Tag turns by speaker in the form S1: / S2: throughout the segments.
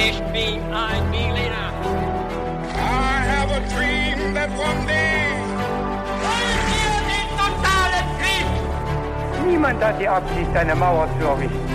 S1: Ich bin ein Berliner.
S2: I have a dream that one day.
S1: Wollen wir den totalen Krieg?
S3: Niemand hat die Absicht, eine Mauer zu errichten.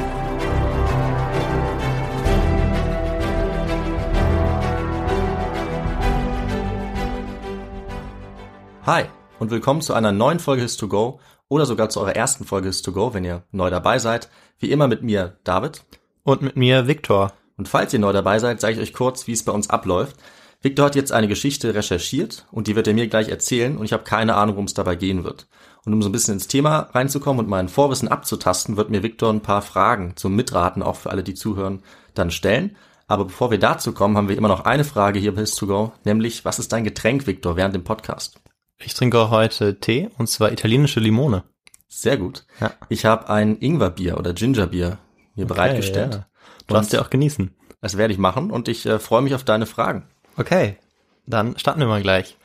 S4: Hi und willkommen zu einer neuen Folge His2Go oder sogar zu eurer ersten Folge His2Go, wenn ihr neu dabei seid. Wie immer mit mir, David.
S5: Und mit mir Viktor.
S4: Und falls ihr neu dabei seid, sage ich euch kurz, wie es bei uns abläuft. Viktor hat jetzt eine Geschichte recherchiert und die wird er mir gleich erzählen und ich habe keine Ahnung, worum es dabei gehen wird. Und um so ein bisschen ins Thema reinzukommen und mein Vorwissen abzutasten, wird mir Viktor ein paar Fragen zum Mitraten, auch für alle, die zuhören, dann stellen. Aber bevor wir dazu kommen, haben wir immer noch eine Frage hier bei His2Go, nämlich, was ist dein Getränk, Viktor, während dem Podcast?
S5: Ich trinke heute Tee und zwar italienische Limone.
S4: Sehr gut.
S5: Ja.
S4: Ich habe ein Ingwerbier oder Gingerbier mir bereitgestellt.
S5: ja. Du darfst ja auch genießen.
S4: Das werde ich machen und ich äh, freue mich auf deine Fragen.
S5: Okay, dann starten wir mal gleich.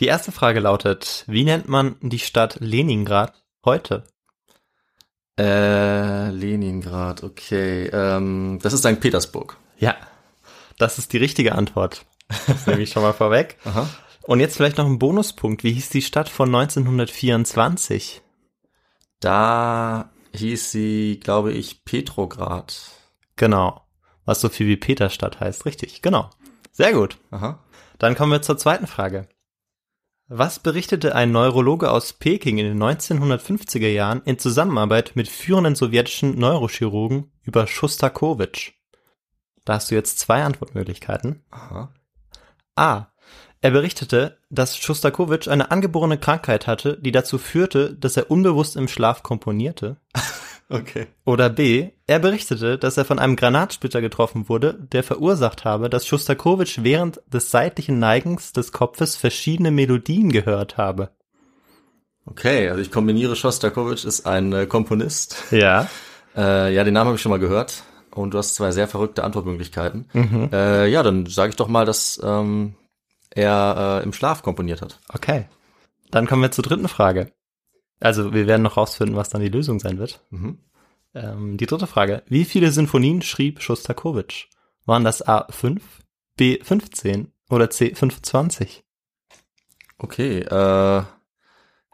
S5: Die erste Frage lautet, wie nennt man die Stadt Leningrad heute?
S4: Äh, Leningrad, okay. Ähm, das ist St. Petersburg.
S5: Ja, das ist die richtige Antwort. Das nehme ich schon mal vorweg.
S4: Aha.
S5: Und jetzt vielleicht noch ein Bonuspunkt. Wie hieß die Stadt von 1924?
S4: Da hieß sie, glaube ich, Petrograd.
S5: Genau. Was so viel wie Peterstadt heißt. Richtig, genau. Sehr gut.
S4: Aha.
S5: Dann kommen wir zur zweiten Frage. Was berichtete ein Neurologe aus Peking in den 1950er Jahren in Zusammenarbeit mit führenden sowjetischen Neurochirurgen über Schostakowitsch? Da hast du jetzt zwei Antwortmöglichkeiten.
S4: Aha.
S5: A. Er berichtete, dass Schostakowitsch eine angeborene Krankheit hatte, die dazu führte, dass er unbewusst im Schlaf komponierte.
S4: Okay.
S5: Oder B. Er berichtete, dass er von einem Granatsplitter getroffen wurde, der verursacht habe, dass Schostakowitsch während des seitlichen Neigens des Kopfes verschiedene Melodien gehört habe.
S4: Okay, also ich kombiniere Shostakovich ist ein äh, Komponist.
S5: Ja.
S4: Äh, ja, den Namen habe ich schon mal gehört. Und du hast zwei sehr verrückte Antwortmöglichkeiten. Äh, ja, dann sage ich doch mal, dass ähm, er äh, im Schlaf komponiert hat.
S5: Okay. Dann kommen wir zur dritten Frage. Also wir werden noch rausfinden, was dann die Lösung sein wird.
S4: Mhm.
S5: Ähm, die dritte Frage. Wie viele Sinfonien schrieb Schostakowitsch? Waren das A5, B15 oder C25?
S4: Okay, äh,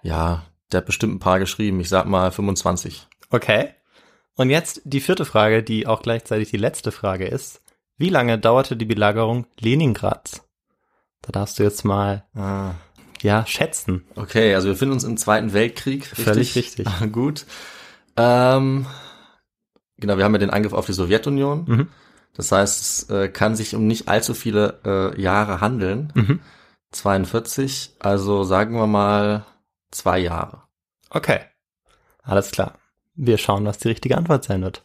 S4: ja, der hat bestimmt ein paar geschrieben. Ich sag mal 25.
S5: Okay. Und jetzt die vierte Frage, die auch gleichzeitig die letzte Frage ist. Wie lange dauerte die Belagerung Leningrads? Da darfst du jetzt mal,
S4: Ah.
S5: Ja, schätzen.
S4: Okay, also wir befinden uns im Zweiten Weltkrieg. Richtig?
S5: Völlig richtig.
S4: Ah, Gut. Ähm, genau, wir haben ja den Angriff auf die Sowjetunion.
S5: Mhm.
S4: Das heißt, es äh, kann sich um nicht allzu viele äh, Jahre handeln.
S5: Mhm.
S4: 42, also sagen wir mal zwei Jahre.
S5: Okay. Alles klar. Wir schauen, was die richtige Antwort sein wird.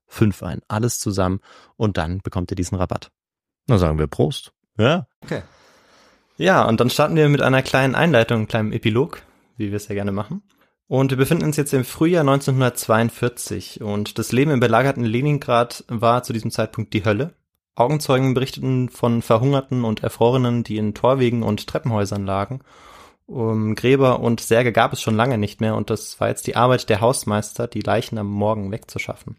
S5: 5 ein. Alles zusammen und dann bekommt ihr diesen Rabatt.
S4: Na sagen wir Prost.
S5: Ja. Okay. Ja, und dann starten wir mit einer kleinen Einleitung, einem kleinen Epilog, wie wir es ja gerne machen. Und wir befinden uns jetzt im Frühjahr 1942 und das Leben im belagerten Leningrad war zu diesem Zeitpunkt die Hölle. Augenzeugen berichteten von Verhungerten und Erfrorenen, die in Torwegen und Treppenhäusern lagen. Um Gräber und Särge gab es schon lange nicht mehr und das war jetzt die Arbeit der Hausmeister, die Leichen am Morgen wegzuschaffen.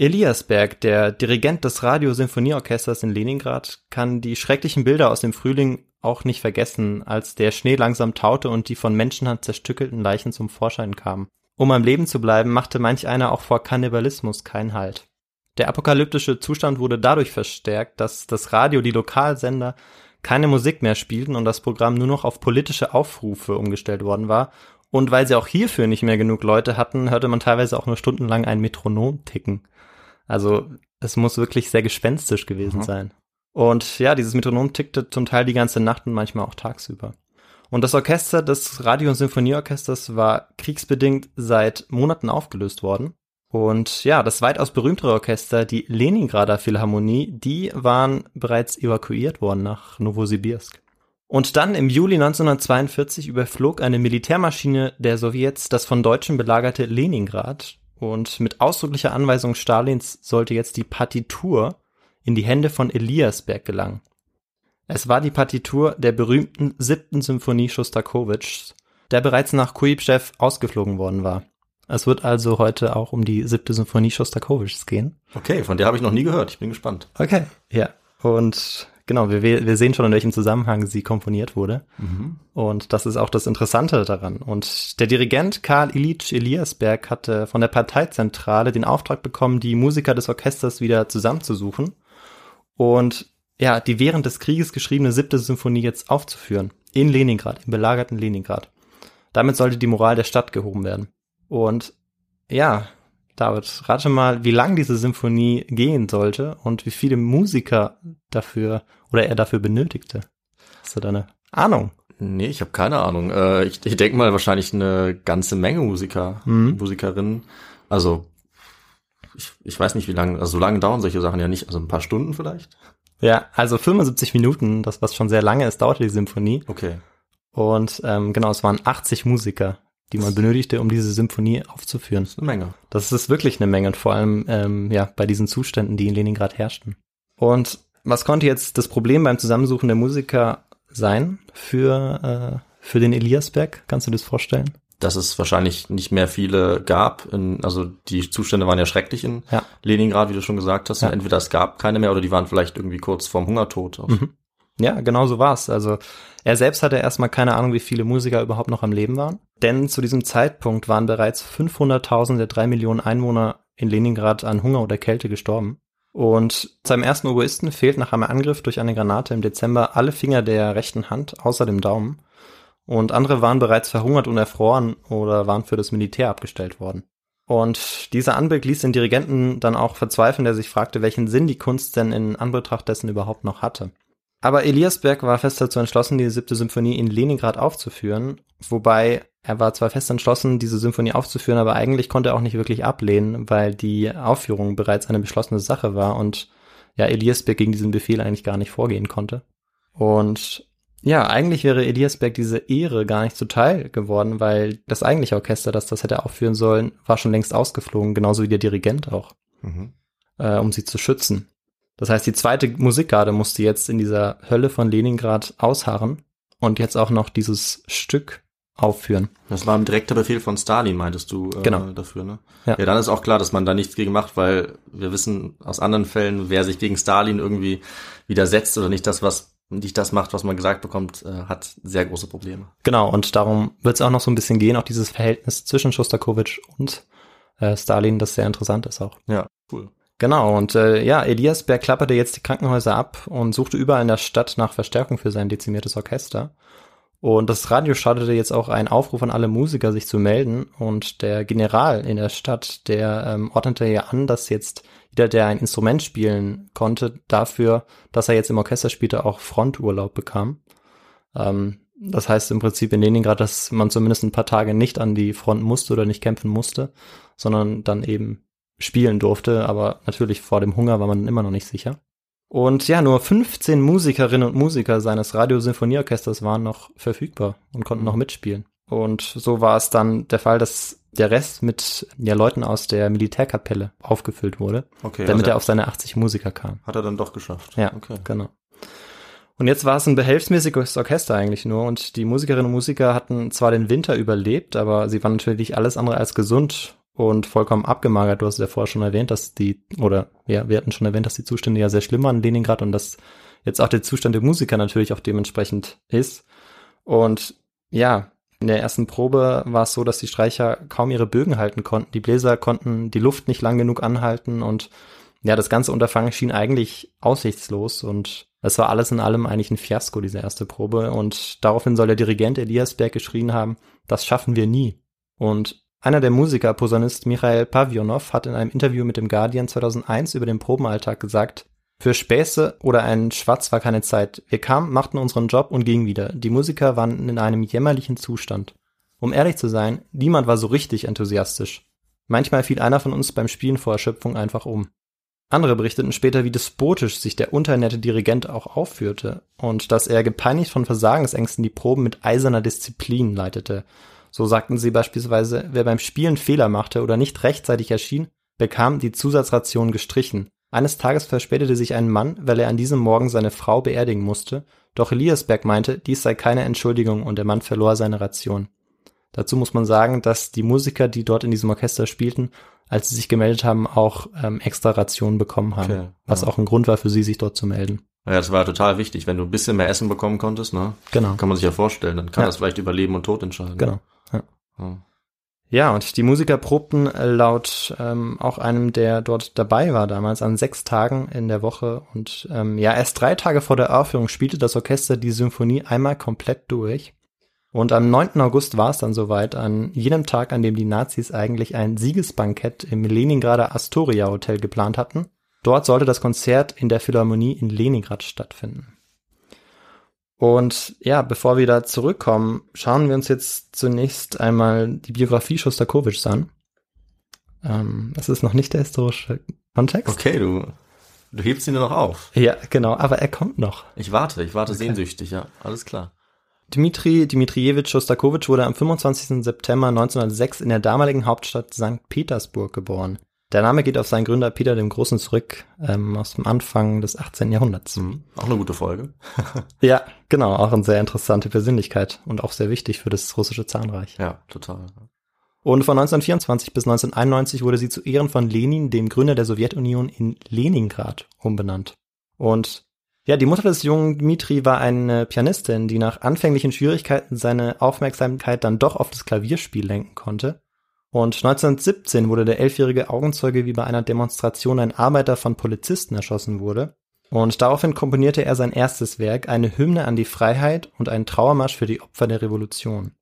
S5: Eliasberg, der Dirigent des Radiosinfonieorchesters in Leningrad, kann die schrecklichen Bilder aus dem Frühling auch nicht vergessen, als der Schnee langsam taute und die von Menschenhand zerstückelten Leichen zum Vorschein kamen. Um am Leben zu bleiben, machte manch einer auch vor Kannibalismus keinen Halt. Der apokalyptische Zustand wurde dadurch verstärkt, dass das Radio, die Lokalsender keine Musik mehr spielten und das Programm nur noch auf politische Aufrufe umgestellt worden war. Und weil sie auch hierfür nicht mehr genug Leute hatten, hörte man teilweise auch nur stundenlang ein Metronom ticken. Also es muss wirklich sehr gespenstisch gewesen mhm. sein. Und ja, dieses Metronom tickte zum Teil die ganze Nacht und manchmal auch tagsüber. Und das Orchester des Radio- und Symphonieorchesters war kriegsbedingt seit Monaten aufgelöst worden. Und ja, das weitaus berühmtere Orchester, die Leningrader Philharmonie, die waren bereits evakuiert worden nach Novosibirsk. Und dann im Juli 1942 überflog eine Militärmaschine der Sowjets das von Deutschen belagerte Leningrad und mit ausdrücklicher Anweisung Stalins sollte jetzt die Partitur in die Hände von Eliasberg gelangen. Es war die Partitur der berühmten siebten Symphonie Schostakowitschs, der bereits nach Kuibschew ausgeflogen worden war. Es wird also heute auch um die siebte Symphonie Schostakowitschs gehen.
S4: Okay, von der habe ich noch nie gehört. Ich bin gespannt.
S5: Okay, ja. Und genau, wir, wir sehen schon, in welchem Zusammenhang sie komponiert wurde. Mhm. Und das ist auch das Interessante daran. Und der Dirigent Karl Ilyich Eliasberg hatte von der Parteizentrale den Auftrag bekommen, die Musiker des Orchesters wieder zusammenzusuchen und ja, die während des Krieges geschriebene siebte Symphonie jetzt aufzuführen. In Leningrad, im belagerten Leningrad. Damit sollte die Moral der Stadt gehoben werden. Und ja, David, rate mal, wie lang diese Symphonie gehen sollte und wie viele Musiker dafür oder er dafür benötigte. Hast du da eine Ahnung?
S4: Nee, ich habe keine Ahnung. Äh, ich ich denke mal wahrscheinlich eine ganze Menge Musiker, mhm. Musikerinnen. Also ich, ich weiß nicht, wie lange, also so lange dauern solche Sachen ja nicht, also ein paar Stunden vielleicht.
S5: Ja, also 75 Minuten, das was schon sehr lange ist, dauerte die Symphonie.
S4: Okay.
S5: Und ähm, genau, es waren 80 Musiker, die man benötigte, um diese Symphonie aufzuführen.
S4: Das ist eine Menge.
S5: Das ist wirklich eine Menge und vor allem ähm, ja bei diesen Zuständen, die in Leningrad herrschten. Und was konnte jetzt das Problem beim Zusammensuchen der Musiker sein für, äh, für den Eliasberg? Kannst du das vorstellen?
S4: Dass es wahrscheinlich nicht mehr viele gab. In, also die Zustände waren ja schrecklich in ja. Leningrad, wie du schon gesagt hast. Ja. Entweder es gab keine mehr oder die waren vielleicht irgendwie kurz vorm Hungertod.
S5: Mhm. Ja, genau so war's. Also er selbst hatte erstmal keine Ahnung, wie viele Musiker überhaupt noch am Leben waren. Denn zu diesem Zeitpunkt waren bereits 500.000 der drei Millionen Einwohner in Leningrad an Hunger oder Kälte gestorben. Und seinem ersten Oboisten fehlt nach einem Angriff durch eine Granate im Dezember alle Finger der rechten Hand, außer dem Daumen. Und andere waren bereits verhungert und erfroren oder waren für das Militär abgestellt worden. Und dieser Anblick ließ den Dirigenten dann auch verzweifeln, der sich fragte, welchen Sinn die Kunst denn in Anbetracht dessen überhaupt noch hatte. Aber Eliasberg war fest dazu entschlossen, die siebte Symphonie in Leningrad aufzuführen, wobei er war zwar fest entschlossen, diese Symphonie aufzuführen, aber eigentlich konnte er auch nicht wirklich ablehnen, weil die Aufführung bereits eine beschlossene Sache war und ja, Eliasberg gegen diesen Befehl eigentlich gar nicht vorgehen konnte. Und ja, eigentlich wäre Eliasberg diese Ehre gar nicht zuteil geworden, weil das eigentliche Orchester, das das hätte aufführen sollen, war schon längst ausgeflogen, genauso wie der Dirigent auch, mhm. äh, um sie zu schützen. Das heißt, die zweite Musikgarde musste jetzt in dieser Hölle von Leningrad ausharren und jetzt auch noch dieses Stück aufführen.
S4: Das war ein direkter Befehl von Stalin, meintest du äh,
S5: genau.
S4: dafür, ne? Ja. ja, dann ist auch klar, dass man da nichts gegen macht, weil wir wissen aus anderen Fällen, wer sich gegen Stalin irgendwie widersetzt oder nicht das, was nicht das macht, was man gesagt bekommt, äh, hat sehr große Probleme.
S5: Genau, und darum wird es auch noch so ein bisschen gehen, auch dieses Verhältnis zwischen Schostakowitsch und äh, Stalin, das sehr interessant ist auch.
S4: Ja, cool.
S5: Genau, und äh, ja, Eliasberg klapperte jetzt die Krankenhäuser ab und suchte überall in der Stadt nach Verstärkung für sein dezimiertes Orchester. Und das Radio startete jetzt auch einen Aufruf an alle Musiker, sich zu melden. Und der General in der Stadt, der ähm, ordnete ja an, dass jetzt jeder, der ein Instrument spielen konnte, dafür, dass er jetzt im Orchester spielte, auch Fronturlaub bekam. Ähm, das heißt im Prinzip in Leningrad, dass man zumindest ein paar Tage nicht an die Front musste oder nicht kämpfen musste, sondern dann eben spielen durfte, aber natürlich vor dem Hunger war man immer noch nicht sicher. Und ja, nur 15 Musikerinnen und Musiker seines Radiosinfonieorchesters waren noch verfügbar und konnten noch mitspielen. Und so war es dann der Fall, dass der Rest mit ja, Leuten aus der Militärkapelle aufgefüllt wurde, okay, damit also er auf seine 80 Musiker kam.
S4: Hat er dann doch geschafft.
S5: Ja, okay. genau. Und jetzt war es ein behelfsmäßiges Orchester eigentlich nur und die Musikerinnen und Musiker hatten zwar den Winter überlebt, aber sie waren natürlich alles andere als gesund und vollkommen abgemagert. Du hast ja vorher schon erwähnt, dass die, oder ja, wir hatten schon erwähnt, dass die Zustände ja sehr schlimm waren in Leningrad und dass jetzt auch der Zustand der Musiker natürlich auch dementsprechend ist. Und ja, in der ersten Probe war es so, dass die Streicher kaum ihre Bögen halten konnten. Die Bläser konnten die Luft nicht lang genug anhalten und ja, das ganze Unterfangen schien eigentlich aussichtslos und es war alles in allem eigentlich ein Fiasko, diese erste Probe. Und daraufhin soll der Dirigent Eliasberg geschrien haben, das schaffen wir nie. Und einer der Musiker, Posaunist Michael Pavionov, hat in einem Interview mit dem Guardian 2001 über den Probenalltag gesagt, für Späße oder einen Schwatz war keine Zeit. Wir kamen, machten unseren Job und gingen wieder. Die Musiker waren in einem jämmerlichen Zustand. Um ehrlich zu sein, niemand war so richtig enthusiastisch. Manchmal fiel einer von uns beim Spielen vor Erschöpfung einfach um. Andere berichteten später, wie despotisch sich der unternette Dirigent auch aufführte und dass er gepeinigt von Versagensängsten die Proben mit eiserner Disziplin leitete so sagten sie beispielsweise, wer beim Spielen Fehler machte oder nicht rechtzeitig erschien, bekam die Zusatzration gestrichen. Eines Tages verspätete sich ein Mann, weil er an diesem Morgen seine Frau beerdigen musste, doch Eliasberg meinte, dies sei keine Entschuldigung und der Mann verlor seine Ration. Dazu muss man sagen, dass die Musiker, die dort in diesem Orchester spielten, als sie sich gemeldet haben, auch ähm, extra Rationen bekommen haben, okay, was auch ein Grund war für sie, sich dort zu melden.
S4: Ja, das war total wichtig. Wenn du ein bisschen mehr Essen bekommen konntest, ne?
S5: Genau.
S4: Kann man sich ja vorstellen, dann kann ja. das vielleicht über Leben und Tod entscheiden.
S5: Genau. Ja. und die Musiker probten laut ähm, auch einem, der dort dabei war damals, an sechs Tagen in der Woche. Und ähm, ja, erst drei Tage vor der Aufführung spielte das Orchester die Symphonie einmal komplett durch. Und am 9. August war es dann soweit, an jenem Tag, an dem die Nazis eigentlich ein Siegesbankett im Leningrader Astoria Hotel geplant hatten. Dort sollte das Konzert in der Philharmonie in Leningrad stattfinden. Und ja, bevor wir da zurückkommen, schauen wir uns jetzt zunächst einmal die Biografie Schostakowitschs an. Ähm, das ist noch nicht der historische Kontext.
S4: Okay, du, du hebst ihn nur noch auf.
S5: Ja, genau, aber er kommt noch.
S4: Ich warte, ich warte okay. sehnsüchtig, ja, alles klar.
S5: Dmitri Dmitrijewitsch Schostakowitsch wurde am 25. September 1906 in der damaligen Hauptstadt St. Petersburg geboren. Der Name geht auf seinen Gründer Peter dem Großen zurück, ähm, aus dem Anfang des 18. Jahrhunderts. Mhm.
S4: Auch eine gute Folge.
S5: ja, genau, auch eine sehr interessante Persönlichkeit und auch sehr wichtig für das russische Zahnreich.
S4: Ja, total.
S5: Und von 1924 bis 1991 wurde sie zu Ehren von Lenin, dem Gründer der Sowjetunion, in Leningrad umbenannt. Und Ja, die Mutter des jungen Dmitri war eine Pianistin, die nach anfänglichen Schwierigkeiten seine Aufmerksamkeit dann doch auf das Klavierspiel lenken konnte. Und 1917 wurde der elfjährige Augenzeuge, wie bei einer Demonstration ein Arbeiter von Polizisten erschossen wurde. Und daraufhin komponierte er sein erstes Werk, eine Hymne an die Freiheit und einen Trauermarsch für die Opfer der Revolution.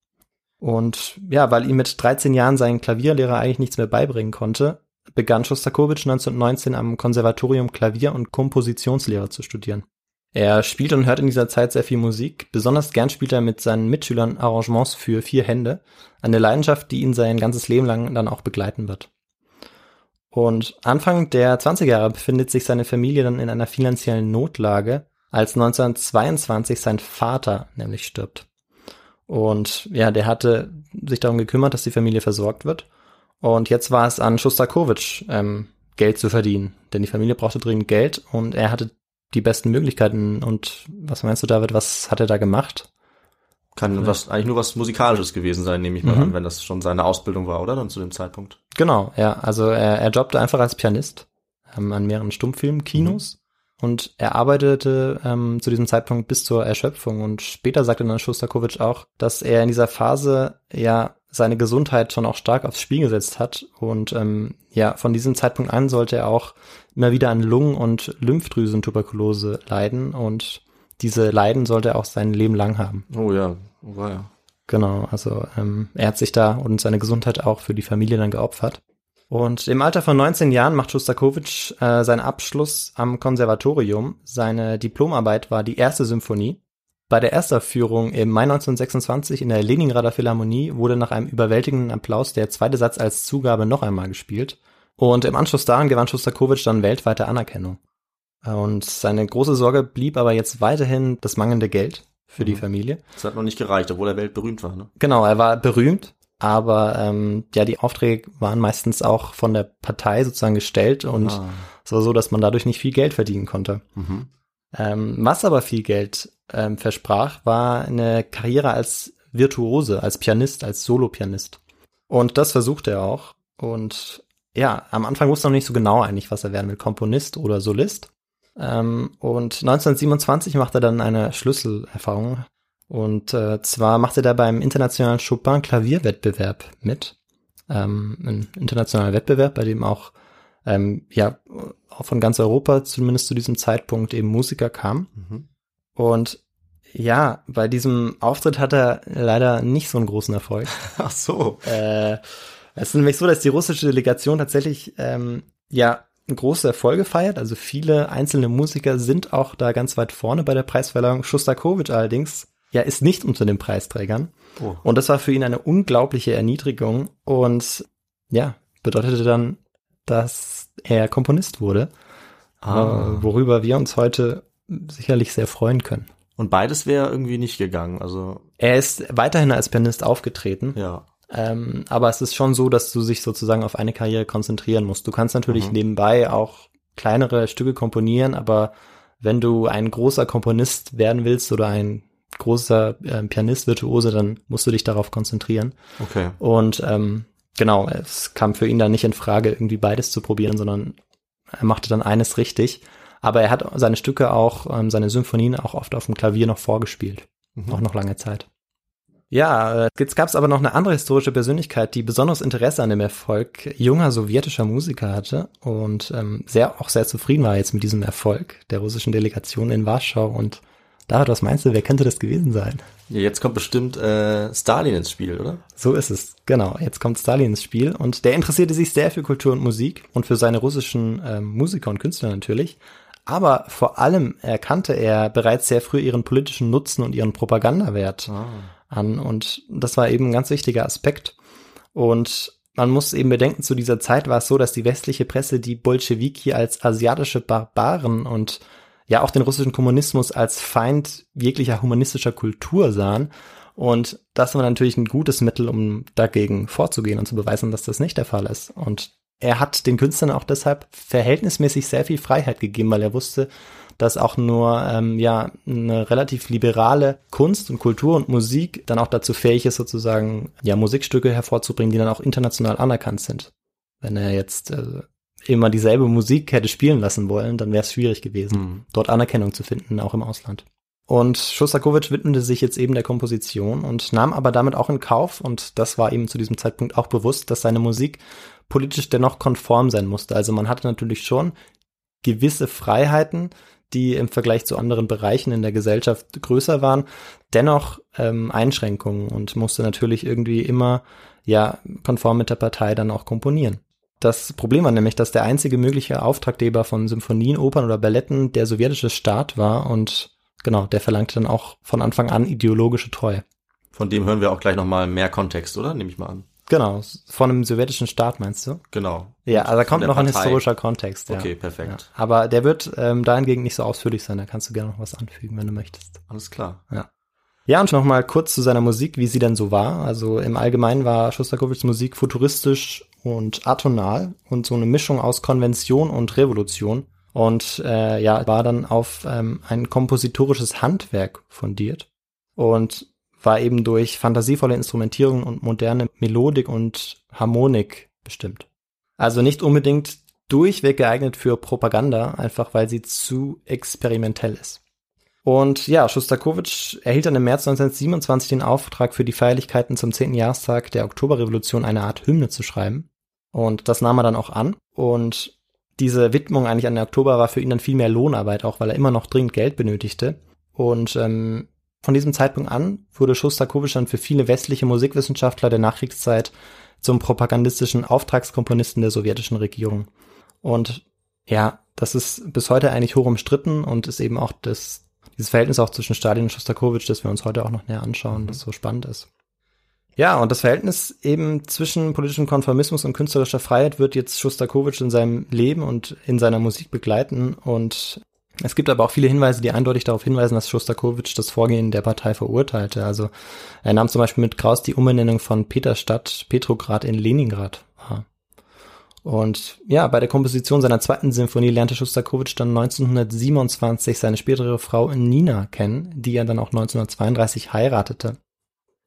S5: Und ja, weil ihm mit 13 Jahren sein Klavierlehrer eigentlich nichts mehr beibringen konnte, begann Schostakowitsch 1919 am Konservatorium Klavier- und Kompositionslehre zu studieren. Er spielt und hört in dieser Zeit sehr viel Musik. Besonders gern spielt er mit seinen Mitschülern Arrangements für vier Hände. Eine Leidenschaft, die ihn sein ganzes Leben lang dann auch begleiten wird. Und Anfang der 20er Jahre befindet sich seine Familie dann in einer finanziellen Notlage, als 1922 sein Vater nämlich stirbt. Und ja, der hatte sich darum gekümmert, dass die Familie versorgt wird. Und jetzt war es an Schostakowitsch, ähm, Geld zu verdienen. Denn die Familie brauchte dringend Geld und er hatte die besten Möglichkeiten. Und was meinst du, David, was hat er da gemacht?
S4: Kann was, eigentlich nur was Musikalisches gewesen sein, nehme ich mal
S5: Mhm.
S4: an, wenn das schon seine Ausbildung war, oder? Dann zu dem Zeitpunkt.
S5: Genau, ja. Also er, er jobbte einfach als Pianist ähm, an mehreren Stummfilmkinos und er arbeitete ähm, zu diesem Zeitpunkt bis zur Erschöpfung. Und später sagte dann Schostakowitsch auch, dass er in dieser Phase ja seine Gesundheit schon auch stark aufs Spiel gesetzt hat. Und ähm, ja, von diesem Zeitpunkt an sollte er auch immer wieder an Lungen- und Lymphdrüsentuberkulose leiden. Und diese Leiden sollte er auch sein Leben lang haben.
S4: Oh ja, oh war ja.
S5: Genau, also ähm, er hat sich da und seine Gesundheit auch für die Familie dann geopfert. Und im Alter von 19 Jahren macht Schostakowitsch äh, seinen Abschluss am Konservatorium. Seine Diplomarbeit war die erste Symphonie. Bei der Erstaufführung im Mai 1926 in der Leningrader Philharmonie wurde nach einem überwältigenden Applaus der zweite Satz als Zugabe noch einmal gespielt. Und im Anschluss daran gewann Schostakowitsch dann weltweite Anerkennung. Und seine große Sorge blieb aber jetzt weiterhin das mangelnde Geld für die
S4: Mhm.
S5: Familie.
S4: Das hat noch nicht gereicht, obwohl er weltberühmt war, ne?
S5: Genau, er war berühmt, aber ähm, ja, die Aufträge waren meistens auch von der Partei sozusagen gestellt und
S4: Ah.
S5: es war so, dass man dadurch nicht viel Geld verdienen konnte.
S4: Mhm.
S5: Ähm, was aber viel Geld ähm, versprach, war eine Karriere als Virtuose, als Pianist, als Solopianist. Und das versuchte er auch. Und ja, am Anfang wusste er noch nicht so genau eigentlich, was er werden will, Komponist oder Solist. Ähm, und 1927 macht er dann eine Schlüsselerfahrung. Und äh, zwar macht er beim internationalen Chopin-Klavierwettbewerb mit. Ähm, ein internationaler Wettbewerb, bei dem auch ähm, ja auch von ganz Europa zumindest zu diesem Zeitpunkt eben Musiker kamen.
S4: Mhm.
S5: Und ja, bei diesem Auftritt hat er leider nicht so einen großen Erfolg.
S4: Ach so.
S5: äh, es ist nämlich so, dass die russische Delegation tatsächlich ähm, ja große Erfolge feiert. Also viele einzelne Musiker sind auch da ganz weit vorne bei der Preisverleihung. Schostakowitsch allerdings ja ist nicht unter den Preisträgern.
S4: Oh.
S5: Und das war für ihn eine unglaubliche Erniedrigung und ja, bedeutete dann, dass er Komponist wurde,
S4: Ah.
S5: äh, worüber wir uns heute sicherlich sehr freuen können.
S4: Und beides wäre irgendwie nicht gegangen. Also,
S5: Er ist weiterhin als Pianist aufgetreten,
S4: ja.
S5: ähm, aber es ist schon so, dass du dich sozusagen auf eine Karriere konzentrieren musst. Du kannst natürlich
S4: Mhm.
S5: nebenbei auch kleinere Stücke komponieren, aber wenn du ein großer Komponist werden willst oder ein großer ähm, Pianist, Virtuose, dann musst du dich darauf konzentrieren.
S4: Okay.
S5: Und ähm, genau, es kam für ihn dann nicht in Frage, irgendwie beides zu probieren, sondern er machte dann eines richtig. Aber er hat seine Stücke auch, ähm, seine Symphonien auch oft auf dem Klavier noch vorgespielt.
S4: Mhm.
S5: Auch noch lange Zeit. Ja, äh, jetzt gab es aber noch eine andere historische Persönlichkeit, die besonderes Interesse an dem Erfolg junger sowjetischer Musiker hatte und ähm, sehr auch sehr zufrieden war jetzt mit diesem Erfolg der russischen Delegation in Warschau. Und David, was meinst du, wer könnte das gewesen sein?
S4: Ja, jetzt kommt bestimmt äh, Stalin ins Spiel, oder?
S5: So ist es, genau. Jetzt kommt Stalin ins Spiel und der interessierte sich sehr für Kultur und Musik und für seine russischen ähm, Musiker und Künstler natürlich. Aber vor allem erkannte er bereits sehr früh ihren politischen Nutzen und ihren Propagandawert an und das war eben ein ganz wichtiger Aspekt. Und man muss eben bedenken, zu dieser Zeit war es so, dass die westliche Presse die Bolschewiki als asiatische Barbaren und ja auch den russischen Kommunismus als Feind jeglicher humanistischer Kultur sahen. Und das war natürlich ein gutes Mittel, um dagegen vorzugehen und zu beweisen, dass das nicht der Fall ist. Und er hat den Künstlern auch deshalb verhältnismäßig sehr viel Freiheit gegeben, weil er wusste, dass auch nur ähm, ja eine relativ liberale Kunst und Kultur und Musik dann auch dazu fähig ist, sozusagen ja Musikstücke hervorzubringen, die dann auch international anerkannt sind. Wenn er jetzt äh, immer dieselbe Musik hätte spielen lassen wollen, dann wäre es schwierig gewesen,
S4: Mhm.
S5: dort Anerkennung zu finden, auch im Ausland. Und Shostakovich widmete sich jetzt eben der Komposition und nahm aber damit auch in Kauf, und das war ihm zu diesem Zeitpunkt auch bewusst, dass seine Musik politisch dennoch konform sein musste. Also man hatte natürlich schon gewisse Freiheiten, die im Vergleich zu anderen Bereichen in der Gesellschaft größer waren, dennoch ähm, Einschränkungen und musste natürlich irgendwie immer ja konform mit der Partei dann auch komponieren. Das Problem war nämlich, dass der einzige mögliche Auftraggeber von Symphonien, Opern oder Balletten der sowjetische Staat war und genau, der verlangte dann auch von Anfang an ideologische Treue.
S4: Von dem hören wir auch gleich nochmal mehr Kontext, oder? Nehme ich mal an.
S5: Genau, von einem sowjetischen Staat meinst du?
S4: Genau.
S5: Ja, also da kommt noch ein
S4: Partei.
S5: historischer Kontext. Ja.
S4: Okay, perfekt.
S5: Ja. Aber der wird ähm, dahingegen nicht so ausführlich sein, da kannst du gerne noch was anfügen, wenn du möchtest.
S4: Alles klar.
S5: Ja, und noch mal kurz zu seiner Musik, wie sie denn so war. Also im Allgemeinen war Shostakovichs Musik futuristisch und atonal und so eine Mischung aus Konvention und Revolution. Und äh, ja, war dann auf ähm, ein kompositorisches Handwerk fundiert und war eben durch fantasievolle Instrumentierung und moderne Melodik und Harmonik bestimmt. Also nicht unbedingt durchweg geeignet für Propaganda, einfach weil sie zu experimentell ist. Und ja, Schostakowitsch erhielt dann im März 1927 den Auftrag, für die Feierlichkeiten zum 10. Jahrestag der Oktoberrevolution eine Art Hymne zu schreiben. Und das nahm er dann auch an. Und diese Widmung eigentlich an den Oktober war für ihn dann viel mehr Lohnarbeit, auch weil er immer noch dringend Geld benötigte. Und ähm, von diesem Zeitpunkt an wurde Schostakowitsch dann für viele westliche Musikwissenschaftler der Nachkriegszeit zum propagandistischen Auftragskomponisten der sowjetischen Regierung. Und ja, das ist bis heute eigentlich hoch umstritten und ist eben auch das, dieses Verhältnis auch zwischen Stalin und Schostakowitsch, das wir uns heute auch noch näher anschauen, das so spannend ist. Ja, und das Verhältnis eben zwischen politischem Konformismus und künstlerischer Freiheit wird jetzt Schostakowitsch in seinem Leben und in seiner Musik begleiten. Und es gibt aber auch viele Hinweise, die eindeutig darauf hinweisen, dass Schostakowitsch das Vorgehen der Partei verurteilte. Also er nahm zum Beispiel mit Kraus die Umbenennung von Peterstadt, Petrograd in Leningrad. Und ja, bei der Komposition seiner zweiten Symphonie lernte Schostakowitsch dann 1927 seine spätere Frau Nina kennen, die er dann auch 1932 heiratete.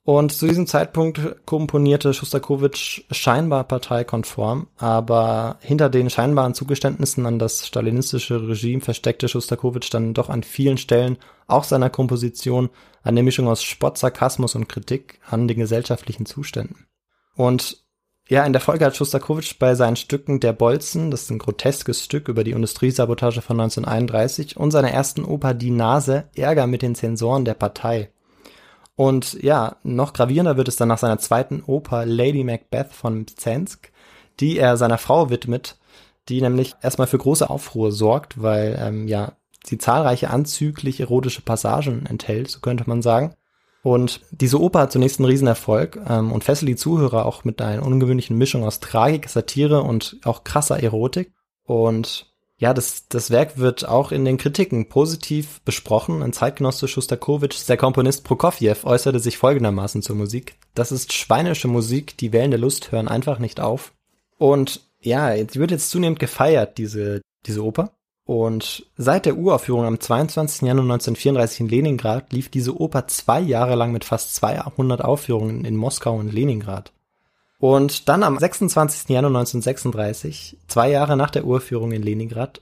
S5: Und zu diesem Zeitpunkt komponierte Schostakowitsch scheinbar parteikonform, aber hinter den scheinbaren Zugeständnissen an das stalinistische Regime versteckte Schostakowitsch dann doch an vielen Stellen auch seiner Komposition eine Mischung aus Spott, Sarkasmus und Kritik an den gesellschaftlichen Zuständen. Und ja, in der Folge hat Schostakowitsch bei seinen Stücken Der Bolzen, das ist ein groteskes Stück über die Industriesabotage von 1931, und seiner ersten Oper Die Nase Ärger mit den Zensoren der Partei. Und ja, noch gravierender wird es dann nach seiner zweiten Oper Lady Macbeth von Mzensk, die er seiner Frau widmet, die nämlich erstmal für große Aufruhr sorgt, weil ähm, ja sie zahlreiche anzüglich erotische Passagen enthält, so könnte man sagen. Und diese Oper hat zunächst einen Riesenerfolg ähm, und fesselt die Zuhörer auch mit einer ungewöhnlichen Mischung aus Tragik, Satire und auch krasser Erotik. Und ja, das, das Werk wird auch in den Kritiken positiv besprochen. Ein Zeitgenosse Schostakowitsch, der Komponist Prokofjew, äußerte sich folgendermaßen zur Musik. Das ist schweinische Musik, die Wellen der Lust hören einfach nicht auf. Und ja, sie wird jetzt zunehmend gefeiert, diese, diese Oper. Und seit der Uraufführung am 22. Januar 1934 in Leningrad lief diese Oper zwei Jahre lang mit fast 200 Aufführungen in Moskau und Leningrad. Und dann am 26. Januar 1936, zwei Jahre nach der Uraufführung in Leningrad,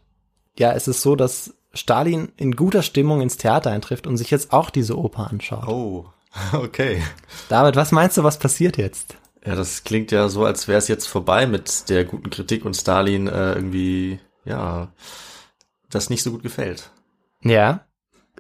S5: ja, es ist so, dass Stalin in guter Stimmung ins Theater eintrifft und sich jetzt auch diese Oper anschaut.
S4: Oh, okay.
S5: David, was meinst du, was passiert jetzt?
S4: Ja, das klingt ja so, als wäre es jetzt vorbei mit der guten Kritik und Stalin äh, irgendwie, ja, das nicht so gut gefällt.
S5: Ja.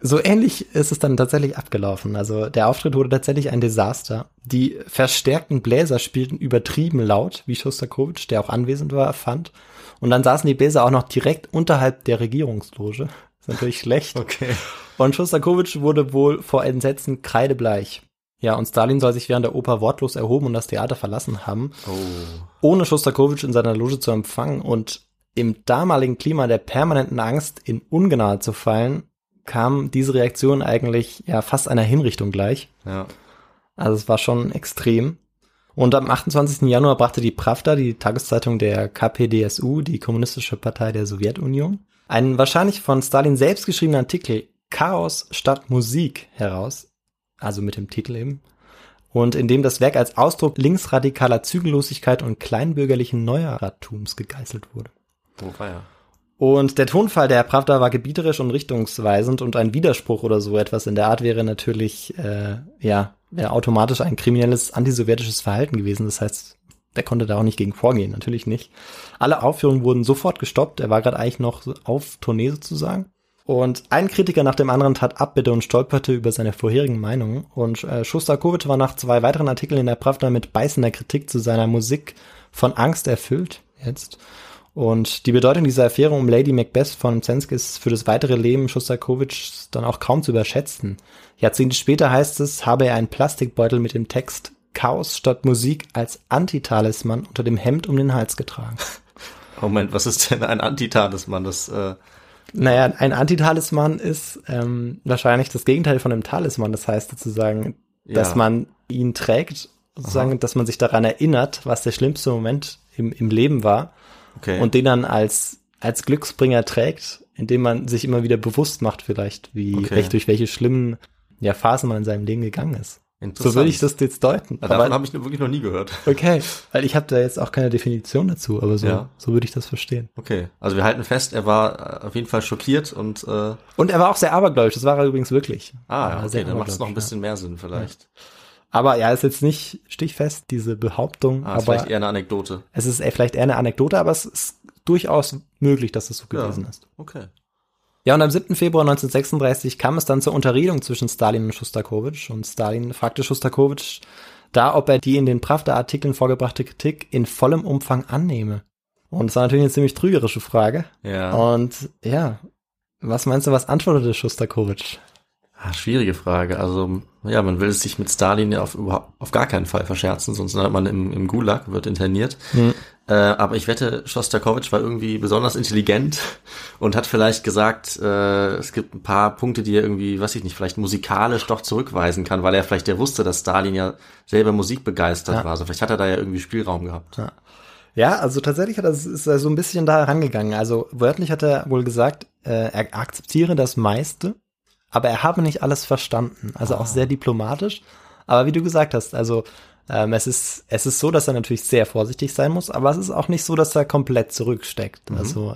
S5: So ähnlich ist es dann tatsächlich abgelaufen. Also der Auftritt wurde tatsächlich ein Desaster. Die verstärkten Bläser spielten übertrieben laut, wie Schostakowitsch, der auch anwesend war, fand. Und dann saßen die Bläser auch noch direkt unterhalb der Regierungsloge. ist natürlich schlecht.
S4: Okay.
S5: Und Schostakowitsch wurde wohl vor Entsetzen kreidebleich. Ja, und Stalin soll sich während der Oper wortlos erhoben und das Theater verlassen haben,
S4: Oh.
S5: ohne Schostakowitsch in seiner Loge zu empfangen und im damaligen Klima der permanenten Angst in Ungnade zu fallen, kam diese Reaktion eigentlich ja fast einer Hinrichtung gleich.
S4: Ja.
S5: Also es war schon extrem. Und am 28. Januar brachte die Pravda, die Tageszeitung der KPDSU, die Kommunistische Partei der Sowjetunion, einen wahrscheinlich von Stalin selbst geschriebenen Artikel Chaos statt Musik heraus, also mit dem Titel eben, und in dem das Werk als Ausdruck linksradikaler Zügellosigkeit und kleinbürgerlichen Neuerratums gegeißelt wurde.
S4: Oh, feier.
S5: Und der Tonfall der Pravda war gebieterisch und richtungsweisend und ein Widerspruch oder so etwas in der Art wäre natürlich, äh, ja, wäre automatisch ein kriminelles antisowjetisches Verhalten gewesen. Das heißt, der konnte da auch nicht gegen vorgehen, natürlich nicht. Alle Aufführungen wurden sofort gestoppt. Er war gerade eigentlich noch auf Tournee sozusagen. Und ein Kritiker nach dem anderen tat Abbitte und stolperte über seine vorherigen Meinungen. Und äh, Schostakowitsch war nach zwei weiteren Artikeln in der Pravda mit beißender Kritik zu seiner Musik von Angst erfüllt. Jetzt. Und die Bedeutung dieser Affäre um Lady Macbeth von Zensk ist für das weitere Leben Schostakowitschs dann auch kaum zu überschätzen. Jahrzehnte später heißt es, habe er einen Plastikbeutel mit dem Text Chaos statt Musik als Antitalisman unter dem Hemd um den Hals getragen.
S4: Moment, was ist denn ein Antitalisman? Das, äh
S5: Naja, ein Antitalisman ist ähm, wahrscheinlich das Gegenteil von einem Talisman. Das heißt sozusagen, dass
S4: Ja.
S5: man ihn trägt, sozusagen, dass man sich daran erinnert, was der schlimmste Moment im, im Leben war
S4: okay.
S5: und den dann als, als Glücksbringer trägt, indem man sich immer wieder bewusst macht vielleicht, wie,
S4: Okay.
S5: durch welche schlimmen ja, Phasen man in seinem Leben gegangen ist. So würde ich das jetzt deuten.
S4: Na, davon habe ich wirklich noch nie gehört.
S5: okay, weil ich habe da jetzt auch keine Definition dazu, aber so,
S4: Ja.
S5: so würde ich das verstehen.
S4: Okay, also wir halten fest, er war äh, auf jeden Fall schockiert und äh,
S5: Und er war auch sehr abergläubisch, das war er übrigens wirklich.
S4: ah,
S5: war
S4: okay, dann macht es noch ein bisschen mehr Sinn vielleicht.
S5: ja. Aber ja, ist jetzt nicht stichfest, diese Behauptung,
S4: Ah, ist
S5: aber
S4: vielleicht eher eine Anekdote.
S5: es ist vielleicht eher eine Anekdote, aber es ist durchaus möglich, dass es so
S4: Ja.
S5: gewesen ist.
S4: Okay.
S5: Ja, und am 7. Februar 1936 kam es dann zur Unterredung zwischen Stalin und Schostakowitsch und Stalin fragte Schostakowitsch da, ob er die in den Pravda-Artikeln vorgebrachte Kritik in vollem Umfang annehme. Und das war natürlich eine ziemlich trügerische Frage.
S4: Ja.
S5: Und ja, was meinst du, was antwortete Schostakowitsch?
S4: Ah, schwierige Frage. Also, ja, man will es sich mit Stalin ja auf, überhaupt, auf gar keinen Fall verscherzen, sonst landet man im, im Gulag, wird interniert.
S5: Hm.
S4: Äh, aber ich wette, Schostakowitsch war irgendwie besonders intelligent und hat vielleicht gesagt, äh, es gibt ein paar Punkte, die er irgendwie, weiß ich nicht, vielleicht musikalisch doch zurückweisen kann, weil er vielleicht ja wusste, dass Stalin ja selber musikbegeistert
S5: Ja.
S4: war. Also vielleicht hat er da ja irgendwie Spielraum gehabt.
S5: Ja, also tatsächlich hat er, ist er so ein bisschen da herangegangen. Also wörtlich hat er wohl gesagt, äh, er akzeptiere das meiste, aber er habe nicht alles verstanden. Also auch sehr diplomatisch. Aber wie du gesagt hast, also ähm, es ist es ist so, dass er natürlich sehr vorsichtig sein muss, aber es ist auch nicht so, dass er komplett zurücksteckt. Also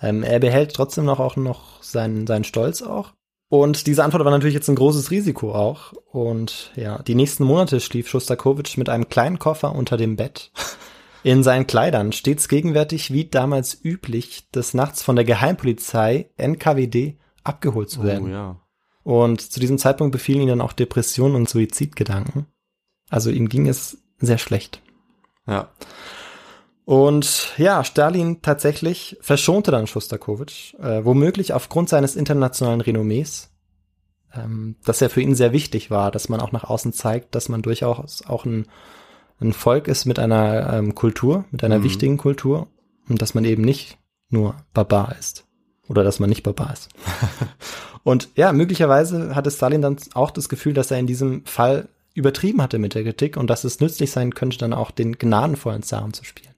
S5: ähm, er behält trotzdem noch auch noch seinen seinen Stolz auch. Und diese Antwort war natürlich jetzt ein großes Risiko auch. Und ja, die nächsten Monate schlief Schostakowitsch mit einem kleinen Koffer unter dem Bett in seinen Kleidern, stets gegenwärtig wie damals üblich, des Nachts von der Geheimpolizei NKWD abgeholt zu werden.
S4: Oh, ja.
S5: Und zu diesem Zeitpunkt befielen ihn dann auch Depressionen und Suizidgedanken. Also ihm ging es sehr schlecht.
S4: Ja.
S5: Und ja, Stalin tatsächlich verschonte dann Schostakowitsch, äh, womöglich aufgrund seines internationalen Renommees, ähm, dass er für ihn sehr wichtig war, dass man auch nach außen zeigt, dass man durchaus auch ein, ein Volk ist mit einer ähm, Kultur, mit einer
S4: Mhm.
S5: wichtigen Kultur und dass man eben nicht nur Barbar ist oder dass man nicht Barbar ist. und ja, möglicherweise hatte Stalin dann auch das Gefühl, dass er in diesem Fall übertrieben hatte mit der Kritik und dass es nützlich sein könnte, dann auch den gnadenvollen Zaren zu spielen.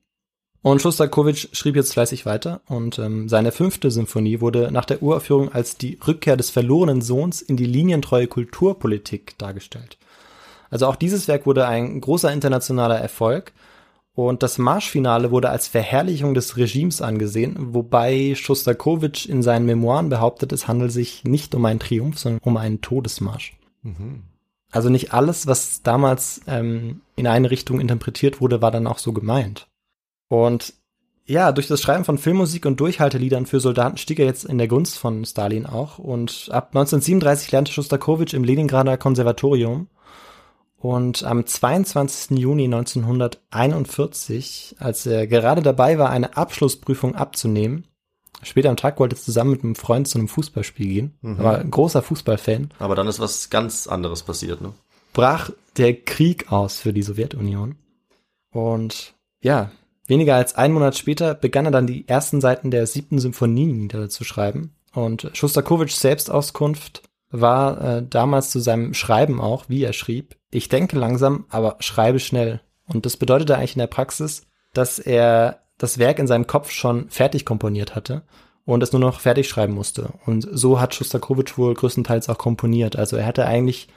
S5: Und Schostakowitsch schrieb jetzt fleißig weiter und ähm, seine fünfte Symphonie wurde nach der Uraufführung als die Rückkehr des verlorenen Sohns in die linientreue Kulturpolitik dargestellt. Also auch dieses Werk wurde ein großer internationaler Erfolg und das Marschfinale wurde als Verherrlichung des Regimes angesehen, wobei Schostakowitsch in seinen Memoiren behauptet, es handelt sich nicht um einen Triumph, sondern um einen Todesmarsch.
S4: Mhm.
S5: Also nicht alles, was damals ähm, in eine Richtung interpretiert wurde, war dann auch so gemeint. Und ja, durch das Schreiben von Filmmusik und Durchhalteliedern für Soldaten stieg er jetzt in der Gunst von Stalin auch. Und ab 1937 lernte Schostakowitsch im Leningrader Konservatorium. Und am 22. Juni 1941, als er gerade dabei war, eine Abschlussprüfung abzunehmen, später am Tag wollte er zusammen mit einem Freund zu einem Fußballspiel gehen,
S4: Mhm.
S5: er war ein großer Fußballfan,
S4: Aber dann ist was ganz anderes passiert, ne?
S5: brach der Krieg aus für die Sowjetunion. Und ja, weniger als einen Monat später begann er dann die ersten Seiten der siebten Symphonie niederzuschreiben. Und Schostakowitschs Selbstauskunft war äh, damals zu seinem Schreiben auch, wie er schrieb, ich denke langsam, aber schreibe schnell. Und das bedeutete eigentlich in der Praxis, dass er das Werk in seinem Kopf schon fertig komponiert hatte und es nur noch fertig schreiben musste. Und so hat Schostakowitsch wohl größtenteils auch komponiert. Also er hatte eigentlich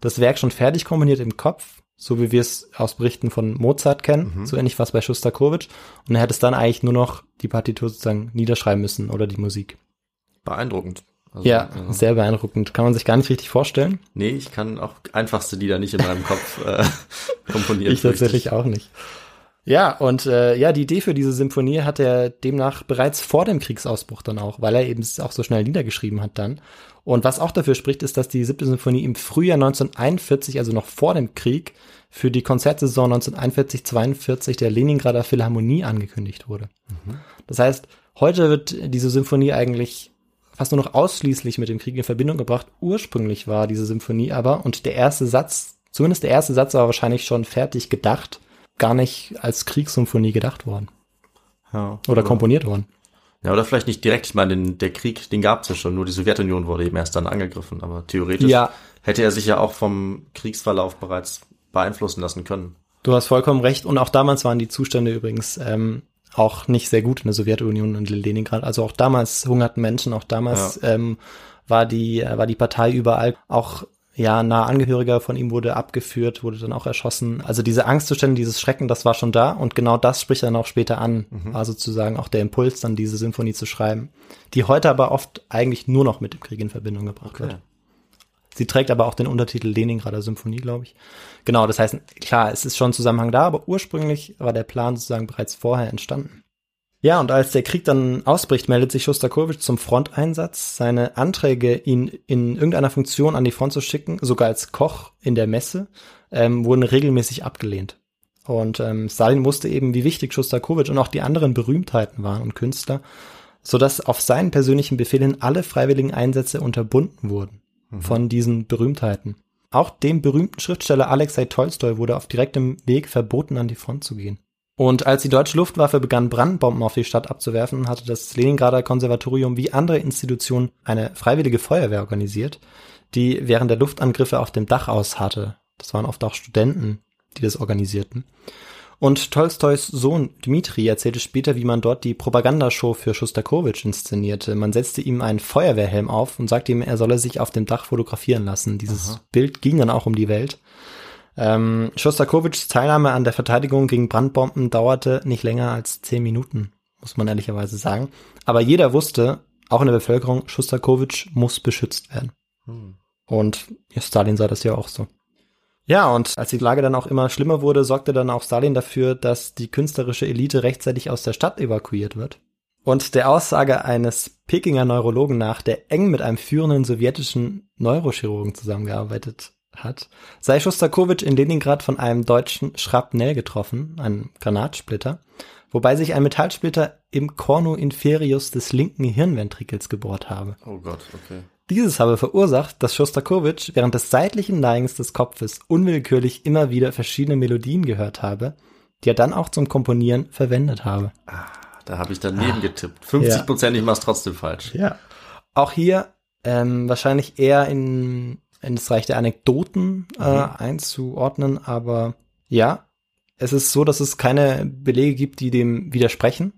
S5: das Werk schon fertig komponiert im Kopf, so wie wir es aus Berichten von Mozart kennen,
S4: Mhm.
S5: so ähnlich was bei Schostakowitsch. Und er hätte es dann eigentlich nur noch die Partitur sozusagen niederschreiben müssen oder die Musik.
S4: Beeindruckend. Also,
S5: Ja,
S4: äh,
S5: sehr beeindruckend. Kann man sich gar nicht richtig vorstellen.
S4: Nee, ich kann auch einfachste Lieder nicht in meinem Kopf äh, komponieren.
S5: Ich tatsächlich auch nicht. Ja, und äh, ja, die Idee für diese Symphonie hat er demnach bereits vor dem Kriegsausbruch dann auch, weil er eben auch so schnell niedergeschrieben hat dann. Und was auch dafür spricht, ist, dass die siebte Symphonie im Frühjahr 1941, also noch vor dem Krieg, für die Konzertsaison 1941-42 der Leningrader Philharmonie angekündigt wurde. Das heißt, heute wird diese Symphonie eigentlich fast nur noch ausschließlich mit dem Krieg in Verbindung gebracht. Ursprünglich war diese Symphonie aber, und der erste Satz, zumindest der erste Satz war wahrscheinlich schon fertig gedacht, gar nicht als Kriegssymphonie gedacht worden
S4: Ja,
S5: oder komponiert worden.
S4: Ja, oder vielleicht nicht direkt. Ich meine, den, der Krieg, den gab's ja schon. Nur die Sowjetunion wurde eben erst dann angegriffen. Aber theoretisch
S5: Ja.
S4: hätte er sich ja auch vom Kriegsverlauf bereits beeinflussen lassen können.
S5: Du hast vollkommen recht. Und auch damals waren die Zustände übrigens ähm, auch nicht sehr gut in der Sowjetunion und in Leningrad. Also auch damals hungerten Menschen, auch damals ähm, war die äh, war die Partei überall. Auch ja, nah Angehöriger von ihm wurde abgeführt, wurde dann auch erschossen. Also diese Angstzustände, dieses Schrecken, das war schon da und genau das spricht dann auch später an, war sozusagen auch der Impuls, dann diese Symphonie zu schreiben, die heute aber oft eigentlich nur noch mit dem Krieg in Verbindung gebracht wird. Sie trägt aber auch den Untertitel Leningrader Symphonie, glaube ich. Genau, das heißt, klar, es ist schon Zusammenhang da, aber ursprünglich war der Plan sozusagen bereits vorher entstanden. Ja, und als der Krieg dann ausbricht, meldet sich Schostakowitsch zum Fronteinsatz. Seine Anträge, ihn in irgendeiner Funktion an die Front zu schicken, sogar als Koch in der Messe, ähm, wurden regelmäßig abgelehnt. Und ähm, Stalin wusste eben, wie wichtig Schostakowitsch und auch die anderen Berühmtheiten waren und Künstler, sodass auf seinen persönlichen Befehl hin alle freiwilligen Einsätze unterbunden wurden von diesen Berühmtheiten. Auch dem berühmten Schriftsteller Alexei Tolstoi wurde auf direktem Weg verboten, an die Front zu gehen. Und als die deutsche Luftwaffe begann, Brandbomben auf die Stadt abzuwerfen, hatte das Leningrader Konservatorium wie andere Institutionen eine freiwillige Feuerwehr organisiert, die während der Luftangriffe auf dem Dach ausharrte. Das waren oft auch Studenten, die das organisierten. Und Tolstois Sohn Dmitri erzählte später, wie man dort die Propagandashow für Schostakowitsch inszenierte. Man setzte ihm einen Feuerwehrhelm auf und sagte ihm, er solle sich auf dem Dach fotografieren lassen. Dieses Bild ging dann auch um die Welt. Ähm, Schostakowitschs Teilnahme an der Verteidigung gegen Brandbomben dauerte nicht länger als zehn Minuten, muss man ehrlicherweise sagen. Aber jeder wusste, auch in der Bevölkerung, Schostakowitsch muss beschützt werden. Und ja, Stalin sah das ja auch so. Ja, und als die Lage dann auch immer schlimmer wurde, sorgte dann auch Stalin dafür, dass die künstlerische Elite rechtzeitig aus der Stadt evakuiert wird. Und der Aussage eines Pekinger Neurologen nach, der eng mit einem führenden sowjetischen Neurochirurgen zusammengearbeitet hat, sei Schostakowitsch in Leningrad von einem deutschen Schrapnell getroffen, einem Granatsplitter, wobei sich ein Metallsplitter im Cornu inferius des linken Hirnventrikels gebohrt habe.
S4: Oh Gott, okay.
S5: Dieses habe verursacht, dass Schostakowitsch während des seitlichen Neigens des Kopfes unwillkürlich immer wieder verschiedene Melodien gehört habe, die er dann auch zum Komponieren verwendet habe.
S4: Da habe ich daneben getippt. 50 Prozent, ich mach's trotzdem falsch.
S5: Ja. Auch hier ähm, wahrscheinlich eher in, in das Reich der Anekdoten äh, einzuordnen, aber ja, es ist so, dass es keine Belege gibt, die dem widersprechen.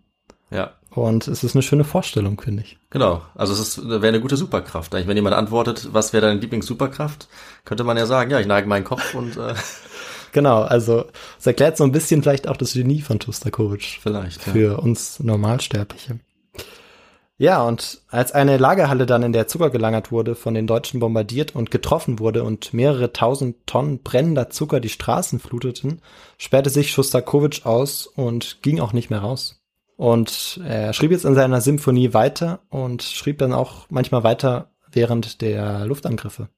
S4: Ja.
S5: Und es ist eine schöne Vorstellung, finde ich.
S4: Genau. Also es wäre eine gute Superkraft. Eigentlich, wenn jemand antwortet, was wäre deine Lieblings-Superkraft, könnte man ja sagen, ja, ich neige meinen Kopf und äh,
S5: Genau, also es erklärt so ein bisschen vielleicht auch das Genie von Schostakowitsch.
S4: vielleicht. Ja.
S5: für uns Normalsterbliche. Ja, und als eine Lagerhalle dann in der Zucker gelagert wurde, von den Deutschen bombardiert und getroffen wurde und mehrere tausend Tonnen brennender Zucker die Straßen fluteten, sperrte sich Schostakowitsch aus und ging auch nicht mehr raus. Und er schrieb jetzt an seiner Symphonie weiter und schrieb dann auch manchmal weiter während der Luftangriffe.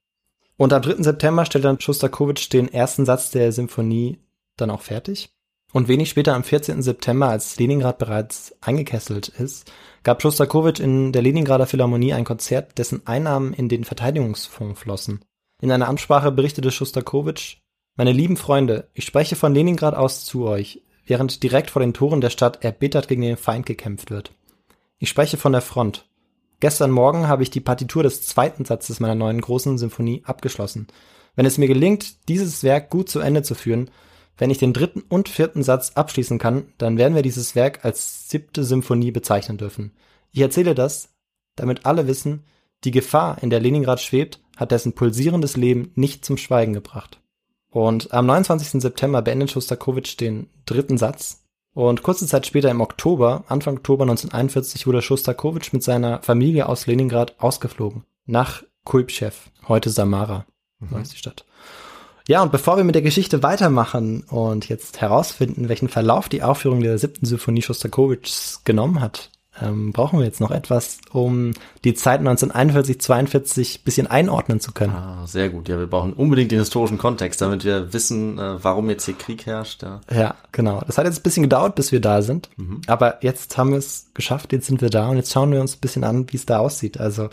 S5: Und am 3. September stellte dann Schostakowitsch den ersten Satz der Symphonie dann auch fertig. Und wenig später, am 14. September, als Leningrad bereits eingekesselt ist, gab Schostakowitsch in der Leningrader Philharmonie ein Konzert, dessen Einnahmen in den Verteidigungsfonds flossen. In einer Ansprache berichtete Schostakowitsch, meine lieben Freunde, ich spreche von Leningrad aus zu euch, während direkt vor den Toren der Stadt erbittert gegen den Feind gekämpft wird. Ich spreche von der Front. Gestern Morgen habe ich die Partitur des zweiten Satzes meiner neuen großen Symphonie abgeschlossen. Wenn es mir gelingt, dieses Werk gut zu Ende zu führen, wenn ich den dritten und vierten Satz abschließen kann, dann werden wir dieses Werk als siebte Symphonie bezeichnen dürfen. Ich erzähle das, damit alle wissen, die Gefahr, in der Leningrad schwebt, hat dessen pulsierendes Leben nicht zum Schweigen gebracht. Und am 29. September beendet Schostakowitsch den dritten Satz. Und kurze Zeit später im Oktober, Anfang Oktober 1941, wurde Schostakowitsch mit seiner Familie aus Leningrad ausgeflogen. Nach Kulpschew, heute Samara, mhm. ist die Stadt. Ja, und bevor wir mit der Geschichte weitermachen und jetzt herausfinden, welchen Verlauf die Aufführung der siebten Symphonie Schostakowitschs genommen hat, ähm, brauchen wir jetzt noch etwas, um die Zeit 1941, 42 bisschen einordnen zu können.
S4: Ah, sehr gut. Ja, wir brauchen unbedingt den historischen Kontext, damit wir wissen, äh, warum jetzt hier Krieg herrscht. Ja.
S5: ja, genau. Das hat jetzt ein bisschen gedauert, bis wir da sind. Mhm. Aber jetzt haben wir es geschafft, jetzt sind wir da und jetzt schauen wir uns ein bisschen an, wie es da aussieht. Also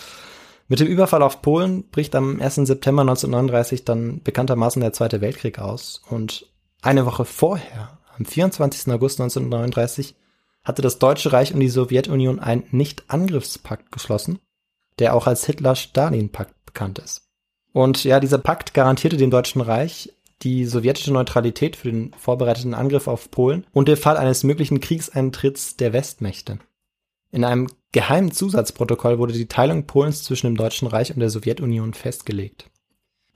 S5: mit dem Überfall auf Polen bricht am 1. September 1939 dann bekanntermaßen der Zweite Weltkrieg aus. Und eine Woche vorher, am 24. August 1939, hatte das Deutsche Reich und die Sowjetunion einen Nicht-Angriffspakt geschlossen, der auch als Hitler-Stalin-Pakt bekannt ist. Und ja, dieser Pakt garantierte dem Deutschen Reich die sowjetische Neutralität für den vorbereiteten Angriff auf Polen und der Fall eines möglichen Kriegseintritts der Westmächte. In einem geheimen Zusatzprotokoll wurde die Teilung Polens zwischen dem Deutschen Reich und der Sowjetunion festgelegt.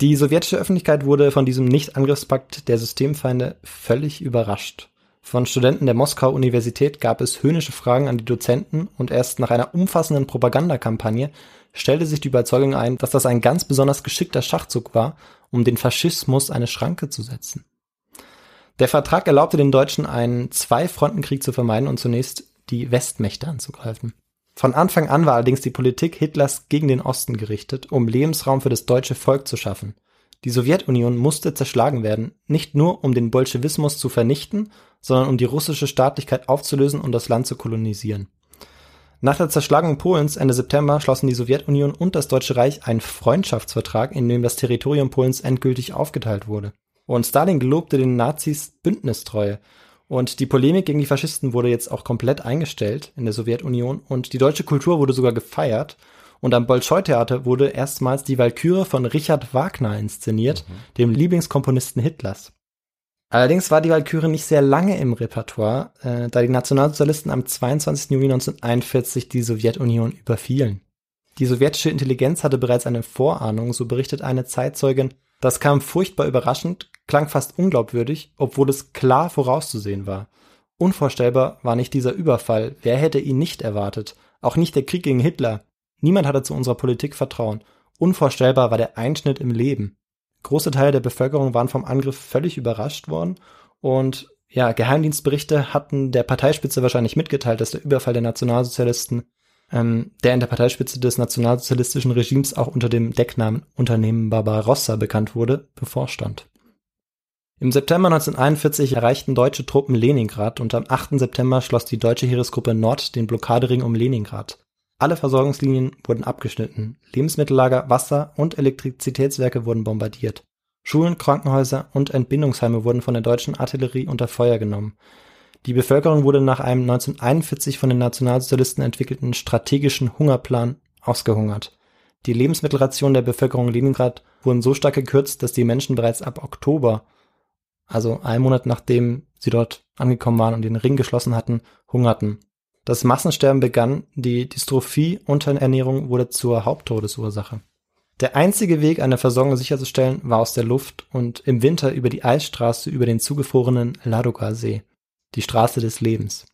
S5: Die sowjetische Öffentlichkeit wurde von diesem Nicht-Angriffspakt der Systemfeinde völlig überrascht. Von Studenten der Moskauer Universität gab es höhnische Fragen an die Dozenten und erst nach einer umfassenden Propagandakampagne stellte sich die Überzeugung ein, dass das ein ganz besonders geschickter Schachzug war, um den Faschismus eine Schranke zu setzen. Der Vertrag erlaubte den Deutschen einen Zwei-Fronten-Krieg zu vermeiden und zunächst die Westmächte anzugreifen. Von Anfang an war allerdings die Politik Hitlers gegen den Osten gerichtet, um Lebensraum für das deutsche Volk zu schaffen. Die Sowjetunion musste zerschlagen werden, nicht nur um den Bolschewismus zu vernichten, sondern um die russische Staatlichkeit aufzulösen und das Land zu kolonisieren. Nach der Zerschlagung Polens Ende September schlossen die Sowjetunion und das Deutsche Reich einen Freundschaftsvertrag, in dem das Territorium Polens endgültig aufgeteilt wurde. Und Stalin gelobte den Nazis Bündnistreue. Und die Polemik gegen die Faschisten wurde jetzt auch komplett eingestellt in der Sowjetunion und die deutsche Kultur wurde sogar gefeiert und am Bolschoi-Theater wurde erstmals die Walküre von Richard Wagner inszeniert, mhm. dem Lieblingskomponisten Hitlers. Allerdings war die Walküre nicht sehr lange im Repertoire, äh, da die Nationalsozialisten am 22. Juni 1941 die Sowjetunion überfielen. Die sowjetische Intelligenz hatte bereits eine Vorahnung, so berichtet eine Zeitzeugin, das kam furchtbar überraschend, klang fast unglaubwürdig, obwohl es klar vorauszusehen war. Unvorstellbar war nicht dieser Überfall, wer hätte ihn nicht erwartet, auch nicht der Krieg gegen Hitler, Niemand hatte zu unserer Politik Vertrauen. Unvorstellbar war der Einschnitt im Leben. Große Teile der Bevölkerung waren vom Angriff völlig überrascht worden und ja, Geheimdienstberichte hatten der Parteispitze wahrscheinlich mitgeteilt, dass der Überfall der Nationalsozialisten, ähm, der in der Parteispitze des nationalsozialistischen Regimes auch unter dem Decknamen Unternehmen Barbarossa bekannt wurde, bevorstand. Im September 1941 erreichten deutsche Truppen Leningrad und am 8. September schloss die deutsche Heeresgruppe Nord den Blockadering um Leningrad. Alle Versorgungslinien wurden abgeschnitten, Lebensmittellager, Wasser und Elektrizitätswerke wurden bombardiert. Schulen, Krankenhäuser und Entbindungsheime wurden von der deutschen Artillerie unter Feuer genommen. Die Bevölkerung wurde nach einem 1941 von den Nationalsozialisten entwickelten strategischen Hungerplan ausgehungert. Die Lebensmittelrationen der Bevölkerung Leningrad wurden so stark gekürzt, dass die Menschen bereits ab Oktober, also einen Monat nachdem sie dort angekommen waren und den Ring geschlossen hatten, hungerten. Das Massensterben begann, die Dystrophie Unterernährung wurde zur Haupttodesursache. Der einzige Weg, eine Versorgung sicherzustellen, war aus der Luft und im Winter über die Eisstraße über den zugefrorenen Ladoga-See, die Straße des Lebens.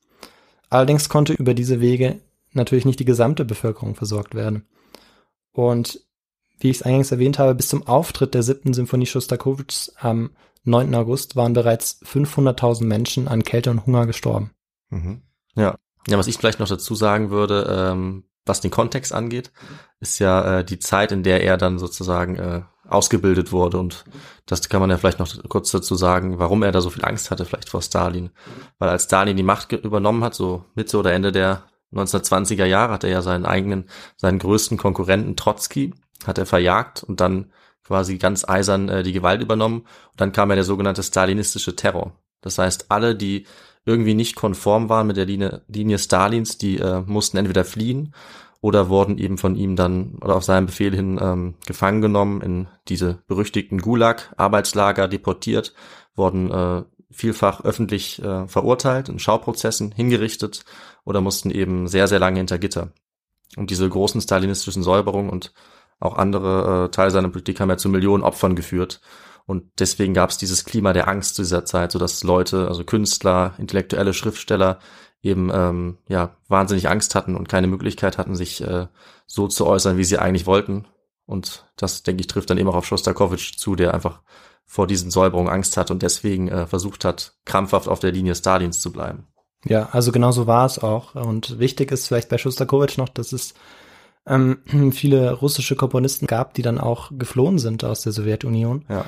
S5: Allerdings konnte über diese Wege natürlich nicht die gesamte Bevölkerung versorgt werden. Und wie ich es eingangs erwähnt habe, bis zum Auftritt der siebten Symphonie Schostakowitschs am 9. August waren bereits 500.000 Menschen an Kälte und Hunger gestorben.
S4: Mhm. Ja, ja, was ich vielleicht noch dazu sagen würde, ähm, was den Kontext angeht, ist ja äh, die Zeit, in der er dann sozusagen äh, ausgebildet wurde. Und das kann man ja vielleicht noch kurz dazu sagen, warum er da so viel Angst hatte, vielleicht vor Stalin. Weil als Stalin die Macht übernommen hat, so Mitte oder Ende der 1920er Jahre, hat er ja seinen eigenen, seinen größten Konkurrenten Trotzki, hat er verjagt und dann quasi ganz eisern äh, die Gewalt übernommen. Und dann kam ja der sogenannte stalinistische Terror. Das heißt, alle, die irgendwie nicht konform waren mit der Linie, Linie Stalins, die äh, mussten entweder fliehen oder wurden eben von ihm dann oder auf seinen Befehl hin ähm, gefangen genommen, in diese berüchtigten Gulag-Arbeitslager deportiert, wurden äh, vielfach öffentlich äh, verurteilt, in Schauprozessen hingerichtet oder mussten eben sehr, sehr lange hinter Gitter. Und diese großen stalinistischen Säuberungen und auch andere äh, Teile seiner Politik haben ja zu Millionen Opfern geführt. Und deswegen gab es dieses Klima der Angst zu dieser Zeit, so dass Leute, also Künstler, intellektuelle Schriftsteller eben ähm, ja wahnsinnig Angst hatten und keine Möglichkeit hatten, sich äh, so zu äußern, wie sie eigentlich wollten. Und das, denke ich, trifft dann eben auch auf Shostakovich zu, der einfach vor diesen Säuberungen Angst hat und deswegen äh, versucht hat, krampfhaft auf der Linie Stalins zu bleiben.
S5: Ja, also genau so war es auch. Und wichtig ist vielleicht bei Shostakovich noch, dass es ähm, viele russische Komponisten gab, die dann auch geflohen sind aus der Sowjetunion.
S4: Ja.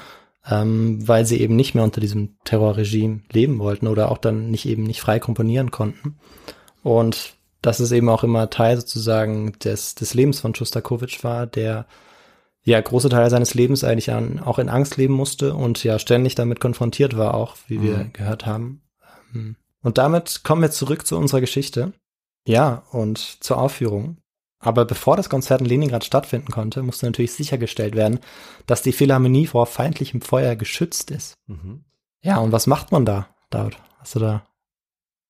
S5: Ähm, weil sie eben nicht mehr unter diesem Terrorregime leben wollten oder auch dann nicht eben nicht frei komponieren konnten. Und das ist eben auch immer Teil sozusagen des, des Lebens von Shostakovich war, der ja große Teile seines Lebens eigentlich an, auch in Angst leben musste und ja ständig damit konfrontiert war, auch wie wir
S4: Mhm.
S5: gehört haben. Ähm, Und damit kommen wir zurück zu unserer Geschichte. Ja, und zur Aufführung. Aber bevor das Konzert in Leningrad stattfinden konnte, musste natürlich sichergestellt werden, dass die Philharmonie vor feindlichem Feuer geschützt ist.
S4: Mhm.
S5: Ja, und was macht man da, David? Hast du da?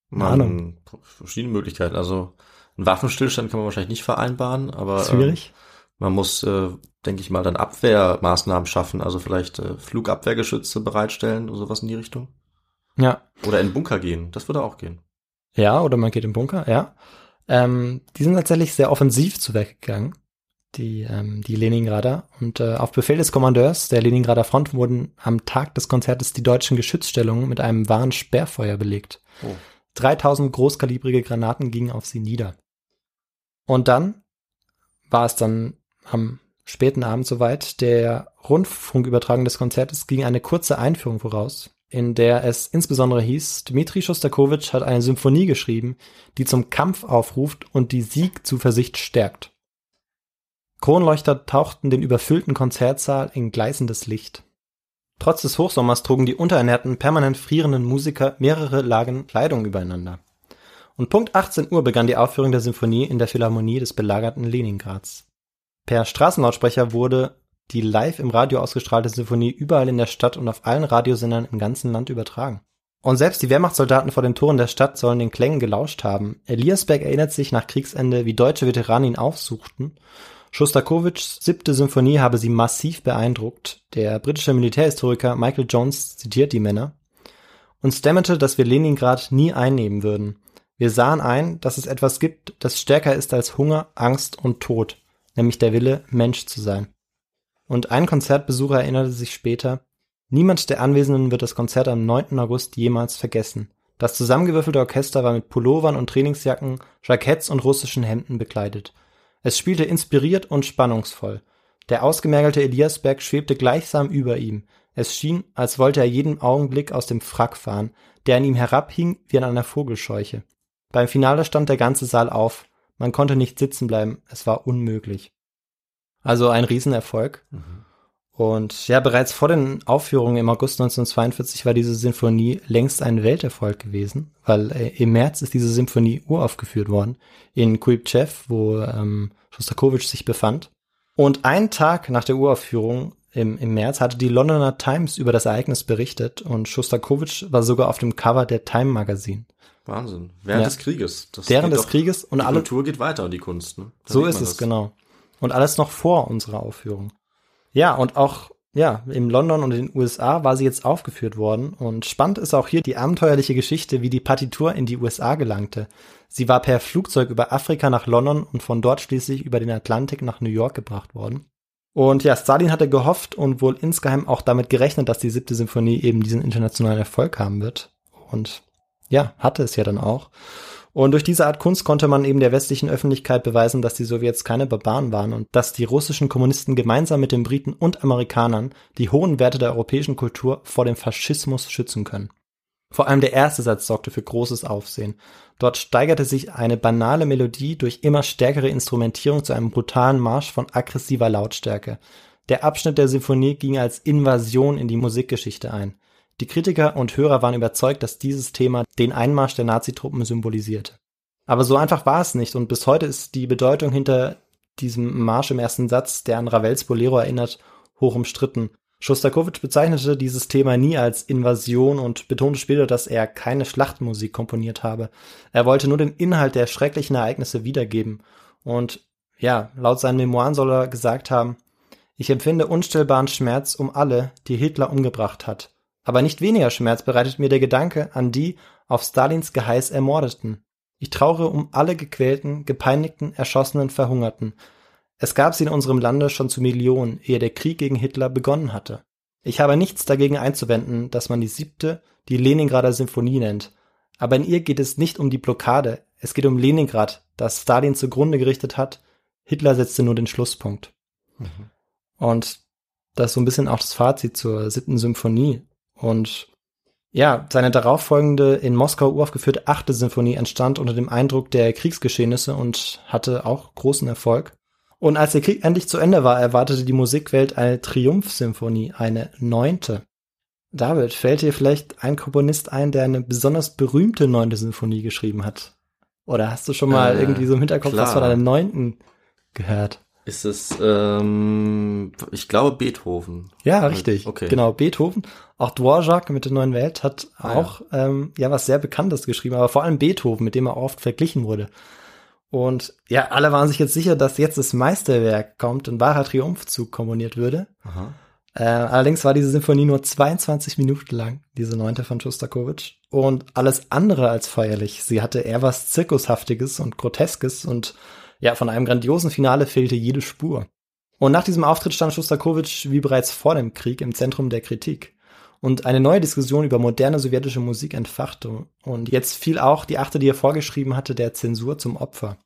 S4: Man,
S5: Ahnung.
S4: Verschiedene Möglichkeiten. Also einen Waffenstillstand kann man wahrscheinlich nicht vereinbaren, aber
S5: Schwierig?
S4: Ähm, man muss, äh, denke ich mal, dann Abwehrmaßnahmen schaffen, also vielleicht äh, Flugabwehrgeschütze bereitstellen oder sowas in die Richtung.
S5: ja.
S4: Oder in den Bunker gehen, das würde auch gehen.
S5: Ja, oder man geht im Bunker, ja. Ähm, die sind tatsächlich sehr offensiv zu Werk gegangen, die, ähm, die Leningrader. Und äh, auf Befehl des Kommandeurs der Leningrader Front wurden am Tag des Konzertes die deutschen Geschützstellungen mit einem wahren Sperrfeuer belegt.
S4: Oh.
S5: 3000 großkalibrige Granaten gingen auf sie nieder. Und dann war es dann am späten Abend soweit. Der Rundfunkübertragung des Konzertes ging eine kurze Einführung voraus, in der es insbesondere hieß, Dmitri Schostakowitsch hat eine Symphonie geschrieben, die zum Kampf aufruft und die Siegzuversicht stärkt. Kronleuchter tauchten den überfüllten Konzertsaal in gleißendes Licht. Trotz des Hochsommers trugen die unterernährten, permanent frierenden Musiker mehrere Lagen Kleidung übereinander. Und Punkt 18 Uhr begann die Aufführung der Symphonie in der Philharmonie des belagerten Leningrads. Per Straßenlautsprecher wurde die live im Radio ausgestrahlte Symphonie überall in der Stadt und auf allen Radiosendern im ganzen Land übertragen. Und selbst die Wehrmachtssoldaten vor den Toren der Stadt sollen den Klängen gelauscht haben. Eliasberg erinnert sich nach Kriegsende, wie deutsche Veteranen ihn aufsuchten. Schostakowitschs siebte Symphonie habe sie massiv beeindruckt. Der britische Militärhistoriker Michael Jones zitiert die Männer. Uns dämmerte, dass wir Leningrad nie einnehmen würden. Wir sahen ein, dass es etwas gibt, das stärker ist als Hunger, Angst und Tod, nämlich der Wille, Mensch zu sein. Und ein Konzertbesucher erinnerte sich später, niemand der Anwesenden wird das Konzert am 9. August jemals vergessen. Das zusammengewürfelte Orchester war mit Pullovern und Trainingsjacken, Jacketts und russischen Hemden bekleidet. Es spielte inspiriert und spannungsvoll. Der ausgemergelte Eliasberg schwebte gleichsam über ihm. Es schien, als wollte er jeden Augenblick aus dem Frack fahren, der an ihm herabhing wie an einer Vogelscheuche. Beim Finale stand der ganze Saal auf. Man konnte nicht sitzen bleiben. Es war unmöglich. Also ein Riesenerfolg. Und ja, bereits vor den Aufführungen im August 1942 war diese Sinfonie längst ein Welterfolg gewesen, weil äh, im März ist diese Symphonie uraufgeführt worden in Kuibchev, wo ähm, Schostakowitsch sich befand. Und einen Tag nach der Uraufführung im, im März hatte die Londoner Times über das Ereignis berichtet und Schostakowitsch war sogar auf dem Cover der Time Magazine.
S4: Wahnsinn. Während
S5: Ja.
S4: des Krieges. Das
S5: Während des
S4: doch-
S5: Krieges und
S4: die
S5: alle
S4: Kultur geht weiter die Kunst. Ne? Da
S5: So ist es,
S4: das.
S5: genau. Und alles noch vor unserer Aufführung. Ja, und auch, ja, in London und in den USA war sie jetzt aufgeführt worden. Und spannend ist auch hier die abenteuerliche Geschichte, wie die Partitur in die USA gelangte. Sie war per Flugzeug über Afrika nach London und von dort schließlich über den Atlantik nach New York gebracht worden. Und ja, Stalin hatte gehofft und wohl insgeheim auch damit gerechnet, dass die siebte Symphonie eben diesen internationalen Erfolg haben wird. Und ja, hatte es ja dann auch. Und durch diese Art Kunst konnte man eben der westlichen Öffentlichkeit beweisen, dass die Sowjets keine Barbaren waren und dass die russischen Kommunisten gemeinsam mit den Briten und Amerikanern die hohen Werte der europäischen Kultur vor dem Faschismus schützen können. Vor allem der erste Satz sorgte für großes Aufsehen. Dort steigerte sich eine banale Melodie durch immer stärkere Instrumentierung zu einem brutalen Marsch von aggressiver Lautstärke. Der Abschnitt der Symphonie ging als Invasion in die Musikgeschichte ein. Die Kritiker und Hörer waren überzeugt, dass dieses Thema den Einmarsch der Nazitruppen symbolisierte. Aber so einfach war es nicht und bis heute ist die Bedeutung hinter diesem Marsch im ersten Satz, der an Ravels Bolero erinnert, hoch umstritten. Schostakowitsch bezeichnete dieses Thema nie als Invasion und betonte später, dass er keine Schlachtmusik komponiert habe. Er wollte nur den Inhalt der schrecklichen Ereignisse wiedergeben. Und ja, laut seinen Memoiren soll er gesagt haben, ich empfinde unstillbaren Schmerz um alle, die Hitler umgebracht hat. Aber nicht weniger Schmerz bereitet mir der Gedanke an die auf Stalins Geheiß Ermordeten. Ich traure um alle gequälten, gepeinigten, erschossenen, verhungerten. Es gab sie in unserem Lande schon zu Millionen, ehe der Krieg gegen Hitler begonnen hatte. Ich habe nichts dagegen einzuwenden, dass man die siebte die Leningrader Symphonie nennt. Aber in ihr geht es nicht um die Blockade, es geht um Leningrad, das Stalin zugrunde gerichtet hat. Hitler setzte nur den Schlusspunkt. Mhm. Und das ist so ein bisschen auch das Fazit zur siebten Symphonie. Und ja, seine darauffolgende in Moskau uraufgeführte achte Symphonie entstand unter dem Eindruck der Kriegsgeschehnisse und hatte auch großen Erfolg. Und als der Krieg endlich zu Ende war, erwartete die Musikwelt eine Triumphsymphonie, eine neunte. David, fällt dir vielleicht ein Komponist ein, der eine besonders berühmte neunte Symphonie geschrieben hat? Oder hast du schon mal äh, irgendwie so im Hinterkopf klar. was von einer neunten gehört?
S4: Ist es, ähm, ich glaube Beethoven.
S5: Ja, richtig. Okay. Genau, Beethoven. Auch Dvorak mit der neuen Welt hat ah, auch ja. Ähm, ja was sehr Bekanntes geschrieben, aber vor allem Beethoven, mit dem er oft verglichen wurde. Und ja, alle waren sich jetzt sicher, dass jetzt das Meisterwerk kommt, ein wahrer Triumphzug komponiert würde. Aha. Äh, allerdings war diese Symphonie nur 22 Minuten lang, diese neunte von Schostakowitsch. Und alles andere als feierlich. Sie hatte eher was Zirkushaftiges und Groteskes und ja, von einem grandiosen Finale fehlte jede Spur. Und nach diesem Auftritt stand Schostakowitsch wie bereits vor dem Krieg im Zentrum der Kritik. Und eine neue Diskussion über moderne sowjetische Musik entfachte. Und jetzt fiel auch die achte, die er vorgeschrieben hatte, der Zensur zum Opfer.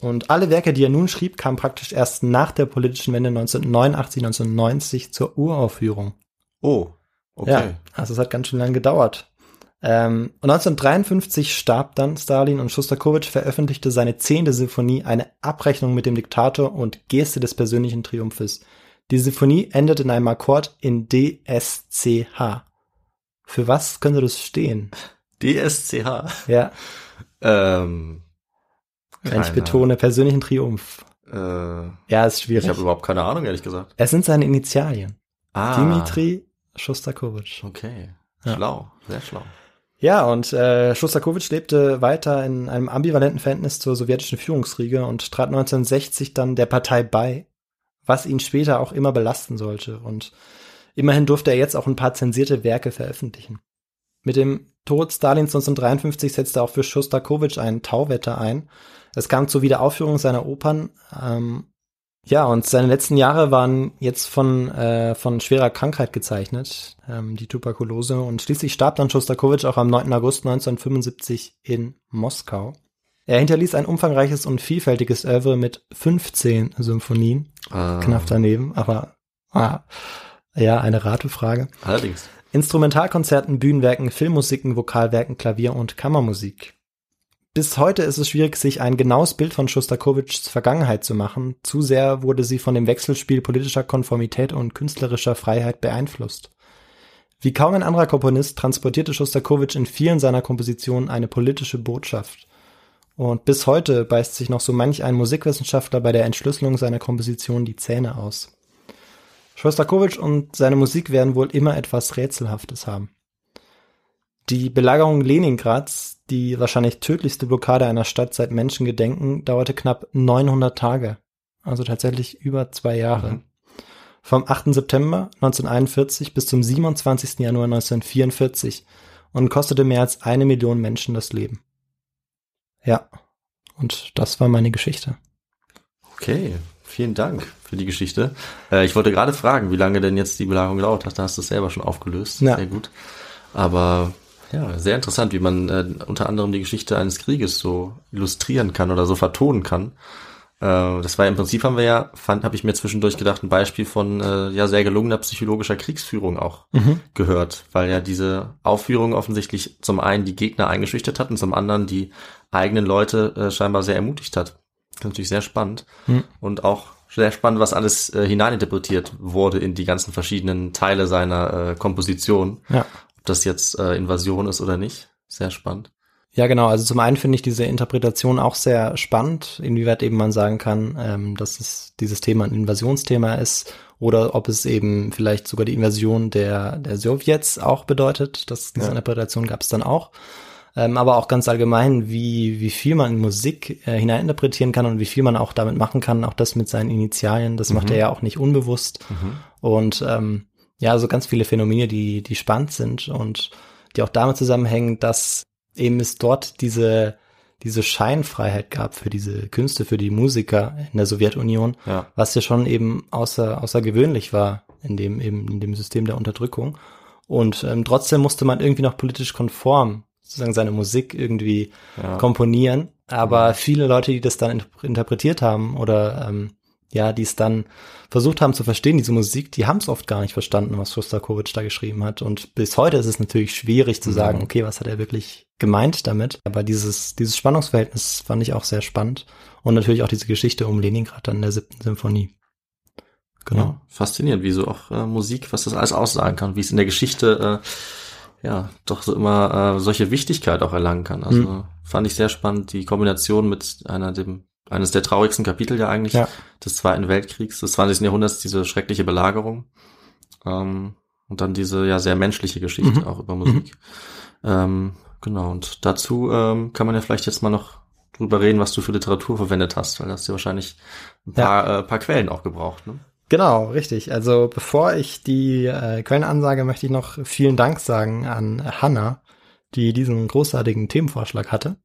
S5: Und alle Werke, die er nun schrieb, kamen praktisch erst nach der politischen Wende 1989, 1990 zur Uraufführung.
S4: Oh, okay.
S5: Ja, also es hat ganz schön lange gedauert. Ähm, 1953 starb dann Stalin und Schostakowitsch veröffentlichte seine zehnte Sinfonie, eine Abrechnung mit dem Diktator und Geste des persönlichen Triumphes. Die Sinfonie endet in einem Akkord in DSCH. Für was könnte das stehen?
S4: DSCH?
S5: Ja.
S4: Ähm,
S5: Wenn ich betone, persönlichen Triumph.
S4: Äh,
S5: ja, ist schwierig.
S4: Ich habe überhaupt keine Ahnung, ehrlich gesagt.
S5: Es sind seine Initialien.
S4: Ah.
S5: Dimitri Schostakowitsch.
S4: Okay. Schlau, ja. sehr schlau.
S5: Ja, und äh, Schostakowitsch lebte weiter in einem ambivalenten Verhältnis zur sowjetischen Führungsriege und trat 1960 dann der Partei bei, was ihn später auch immer belasten sollte. Und immerhin durfte er jetzt auch ein paar zensierte Werke veröffentlichen. Mit dem Tod Stalins 1953 setzte auch für Schostakowitsch ein Tauwetter ein. Es kam zur Wiederaufführung seiner Opern ähm, ja, und seine letzten Jahre waren jetzt von, äh, von schwerer Krankheit gezeichnet, ähm, die Tuberkulose. Und schließlich starb dann Schostakowitsch auch am 9. August 1975 in Moskau. Er hinterließ ein umfangreiches und vielfältiges Oeuvre mit 15 Symphonien. Ah. Knapp daneben, aber ah, ja, eine Ratefrage.
S4: Allerdings.
S5: Instrumentalkonzerten, Bühnenwerken, Filmmusiken, Vokalwerken, Klavier und Kammermusik. Bis heute ist es schwierig, sich ein genaues Bild von Schostakowitschs Vergangenheit zu machen. Zu sehr wurde sie von dem Wechselspiel politischer Konformität und künstlerischer Freiheit beeinflusst. Wie kaum ein anderer Komponist transportierte Schostakowitsch in vielen seiner Kompositionen eine politische Botschaft. Und bis heute beißt sich noch so manch ein Musikwissenschaftler bei der Entschlüsselung seiner Komposition die Zähne aus. Schostakowitsch und seine Musik werden wohl immer etwas Rätselhaftes haben. Die Belagerung Leningrads, die wahrscheinlich tödlichste Blockade einer Stadt seit Menschengedenken, dauerte knapp 900 Tage. Also tatsächlich über zwei Jahre. Mhm. Vom 8. September 1941 bis zum 27. Januar 1944 und kostete mehr als eine Million Menschen das Leben. Ja, und das war meine Geschichte.
S4: Okay, vielen Dank für die Geschichte. Äh, ich wollte gerade fragen, wie lange denn jetzt die Belagerung gedauert hat. Da hast du es selber schon aufgelöst. Ja. Sehr gut. Aber ja, sehr interessant, wie man äh, unter anderem die Geschichte eines Krieges so illustrieren kann oder so vertonen kann. Äh, das war im Prinzip haben wir ja, fand, habe ich mir zwischendurch gedacht, ein Beispiel von äh, ja sehr gelungener psychologischer Kriegsführung auch mhm. gehört, weil ja diese Aufführung offensichtlich zum einen die Gegner eingeschüchtert hat und zum anderen die eigenen Leute äh, scheinbar sehr ermutigt hat. Das ist natürlich sehr spannend mhm. und auch sehr spannend, was alles äh, hineininterpretiert wurde in die ganzen verschiedenen Teile seiner äh, Komposition.
S5: Ja
S4: das jetzt äh, Invasion ist oder nicht. Sehr spannend.
S5: Ja, genau. Also zum einen finde ich diese Interpretation auch sehr spannend, inwieweit eben man sagen kann, ähm, dass es dieses Thema ein Invasionsthema ist oder ob es eben vielleicht sogar die Invasion der, der Sowjets auch bedeutet. Das, diese ja. Interpretation gab es dann auch. ähm, aber auch ganz allgemein, wie, wie viel man in Musik äh, hineininterpretieren kann und wie viel man auch damit machen kann, auch das mit seinen Initialien, das mhm. macht er ja auch nicht unbewusst. Mhm. Und ähm, ja, so ganz viele Phänomene, die, die spannend sind und die auch damit zusammenhängen, dass eben es dort diese, diese Scheinfreiheit gab für diese Künste, für die Musiker in der Sowjetunion, ja. was ja schon eben außer, außergewöhnlich war in dem, eben in dem System der Unterdrückung. Und ähm, trotzdem musste man irgendwie noch politisch konform sozusagen seine Musik irgendwie ja. komponieren. Aber mhm. viele Leute, die das dann interpretiert haben oder ähm, ja, die es dann versucht haben zu verstehen, diese Musik, die haben es oft gar nicht verstanden, was Shostakovich da geschrieben hat. Und bis heute ist es natürlich schwierig zu sagen, mhm. okay, was hat er wirklich gemeint damit? Aber dieses, dieses Spannungsverhältnis fand ich auch sehr spannend. Und natürlich auch diese Geschichte um Leningrad dann in der siebten Symphonie.
S4: Genau. Ja, faszinierend, wie so auch äh, Musik, was das alles aussagen kann, wie es in der Geschichte äh, ja doch so immer äh, solche Wichtigkeit auch erlangen kann. Also mhm. fand ich sehr spannend, die Kombination mit einer dem eines der traurigsten Kapitel ja eigentlich ja. des Zweiten Weltkriegs, des 20. Jahrhunderts, diese schreckliche Belagerung. Ähm, und dann diese ja sehr menschliche Geschichte mhm. auch über Musik. Mhm. Ähm, genau, und dazu ähm, kann man ja vielleicht jetzt mal noch drüber reden, was du für Literatur verwendet hast, weil da hast du wahrscheinlich ein paar, ja. äh, paar Quellen auch gebraucht. Ne?
S5: Genau, richtig. Also bevor ich die äh, Quellenansage, möchte ich noch vielen Dank sagen an Hanna, die diesen großartigen Themenvorschlag hatte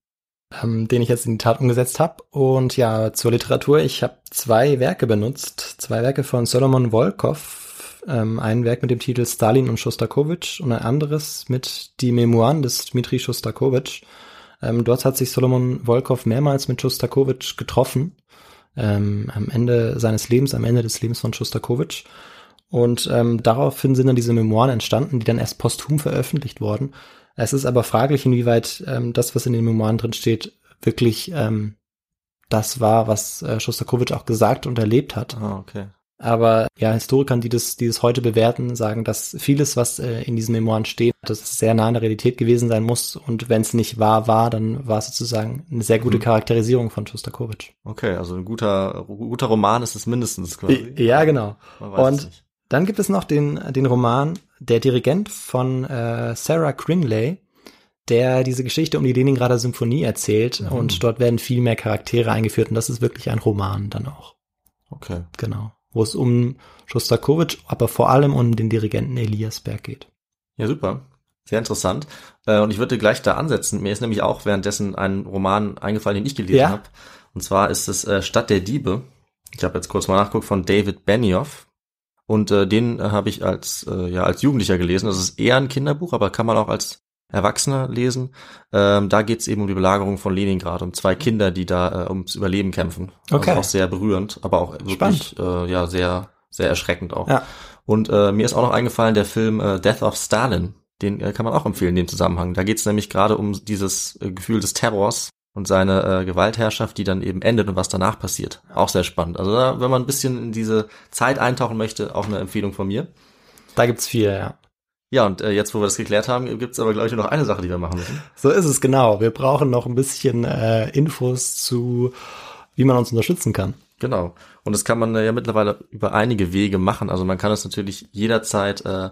S5: ähm, den ich jetzt in die Tat umgesetzt habe. Und ja, zur Literatur, ich habe zwei Werke benutzt, zwei Werke von Solomon Volkov, ähm, ein Werk mit dem Titel Stalin und Shostakovich und ein anderes mit die Memoiren des Dmitri Shostakovich. Ähm, dort hat sich Solomon Volkov mehrmals mit Shostakovich getroffen, ähm, am Ende seines Lebens, am Ende des Lebens von Shostakovich. Und ähm, daraufhin sind dann diese Memoiren entstanden, die dann erst posthum veröffentlicht wurden. Es ist aber fraglich, inwieweit ähm, das, was in den Memoiren drin steht, wirklich ähm, das war, was äh, Shostakovich auch gesagt und erlebt hat.
S4: Ah, okay.
S5: Aber ja, Historikern, die das, die das heute bewerten, sagen, dass vieles, was äh, in diesen Memoiren steht, dass es sehr nah an der Realität gewesen sein muss. Und wenn es nicht wahr war, dann war es sozusagen eine sehr gute hm. Charakterisierung von Shostakovich.
S4: Okay, also ein guter, guter Roman ist es mindestens quasi.
S5: Ja, genau. Und dann gibt es noch den, den Roman der Dirigent von äh, Sarah Cringley, der diese Geschichte um die Leningrader Symphonie erzählt mhm. und dort werden viel mehr Charaktere eingeführt und das ist wirklich ein Roman dann auch.
S4: Okay.
S5: Genau. Wo es um Shostakovich, aber vor allem um den Dirigenten Elias Berg geht.
S4: Ja, super. Sehr interessant. Äh, und ich würde gleich da ansetzen. Mir ist nämlich auch währenddessen ein Roman eingefallen, den ich gelesen ja? habe. Und zwar ist es äh, Stadt der Diebe. Ich habe jetzt kurz mal nachguckt von David Benioff. Und äh, den äh, habe ich als, äh, ja, als Jugendlicher gelesen. Das ist eher ein Kinderbuch, aber kann man auch als Erwachsener lesen. Ähm, da geht es eben um die Belagerung von Leningrad, um zwei Kinder, die da äh, ums Überleben kämpfen. Also okay. Also auch sehr berührend, aber auch wirklich äh, ja sehr sehr erschreckend auch. Ja. Und äh, mir ist auch noch eingefallen der Film äh, Death of Stalin. Den äh, kann man auch empfehlen in dem Zusammenhang. Da geht es nämlich gerade um dieses äh, Gefühl des Terrors und seine äh, Gewaltherrschaft, die dann eben endet und was danach passiert. Auch sehr spannend. Also da, wenn man ein bisschen in diese Zeit eintauchen möchte, auch eine Empfehlung von mir.
S5: Da gibt's viel, ja.
S4: Ja, und äh, jetzt, wo wir das geklärt haben, gibt's aber, glaube ich, noch eine Sache, die wir machen müssen.
S5: So ist es, genau. Wir brauchen noch ein bisschen äh, Infos zu, wie man uns unterstützen kann.
S4: Genau. Und das kann man äh, ja mittlerweile über einige Wege machen. Also man kann es natürlich jederzeit äh,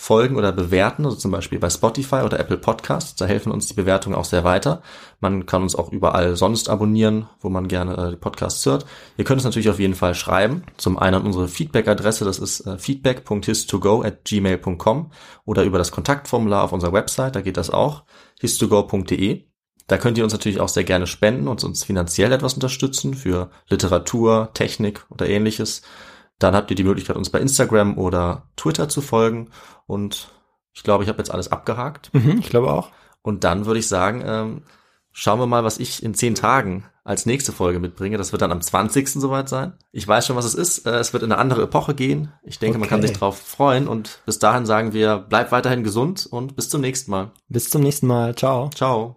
S4: folgen oder bewerten, also zum Beispiel bei Spotify oder Apple Podcasts. Da helfen uns die Bewertungen auch sehr weiter. Man kann uns auch überall sonst abonnieren, wo man gerne äh, die Podcasts hört. Ihr könnt es natürlich auf jeden Fall schreiben. Zum einen an unsere Feedback-Adresse, das ist äh, feedback.histogo at gmail.com oder über das Kontaktformular auf unserer Website, da geht das auch, histogo.de. Da könnt ihr uns natürlich auch sehr gerne spenden und uns finanziell etwas unterstützen für Literatur, Technik oder ähnliches. Dann habt ihr die Möglichkeit, uns bei Instagram oder Twitter zu folgen. Und ich glaube, ich habe jetzt alles abgehakt.
S5: Mhm, ich glaube auch.
S4: Und dann würde ich sagen, ähm, schauen wir mal, was ich in zehn Tagen als nächste Folge mitbringe. Das wird dann am 20. soweit sein. Ich weiß schon, was es ist. Äh, es wird in eine andere Epoche gehen. Ich denke, okay. man kann sich darauf freuen. Und bis dahin sagen wir, bleibt weiterhin gesund und bis zum nächsten Mal.
S5: Bis zum nächsten Mal. Ciao.
S4: Ciao.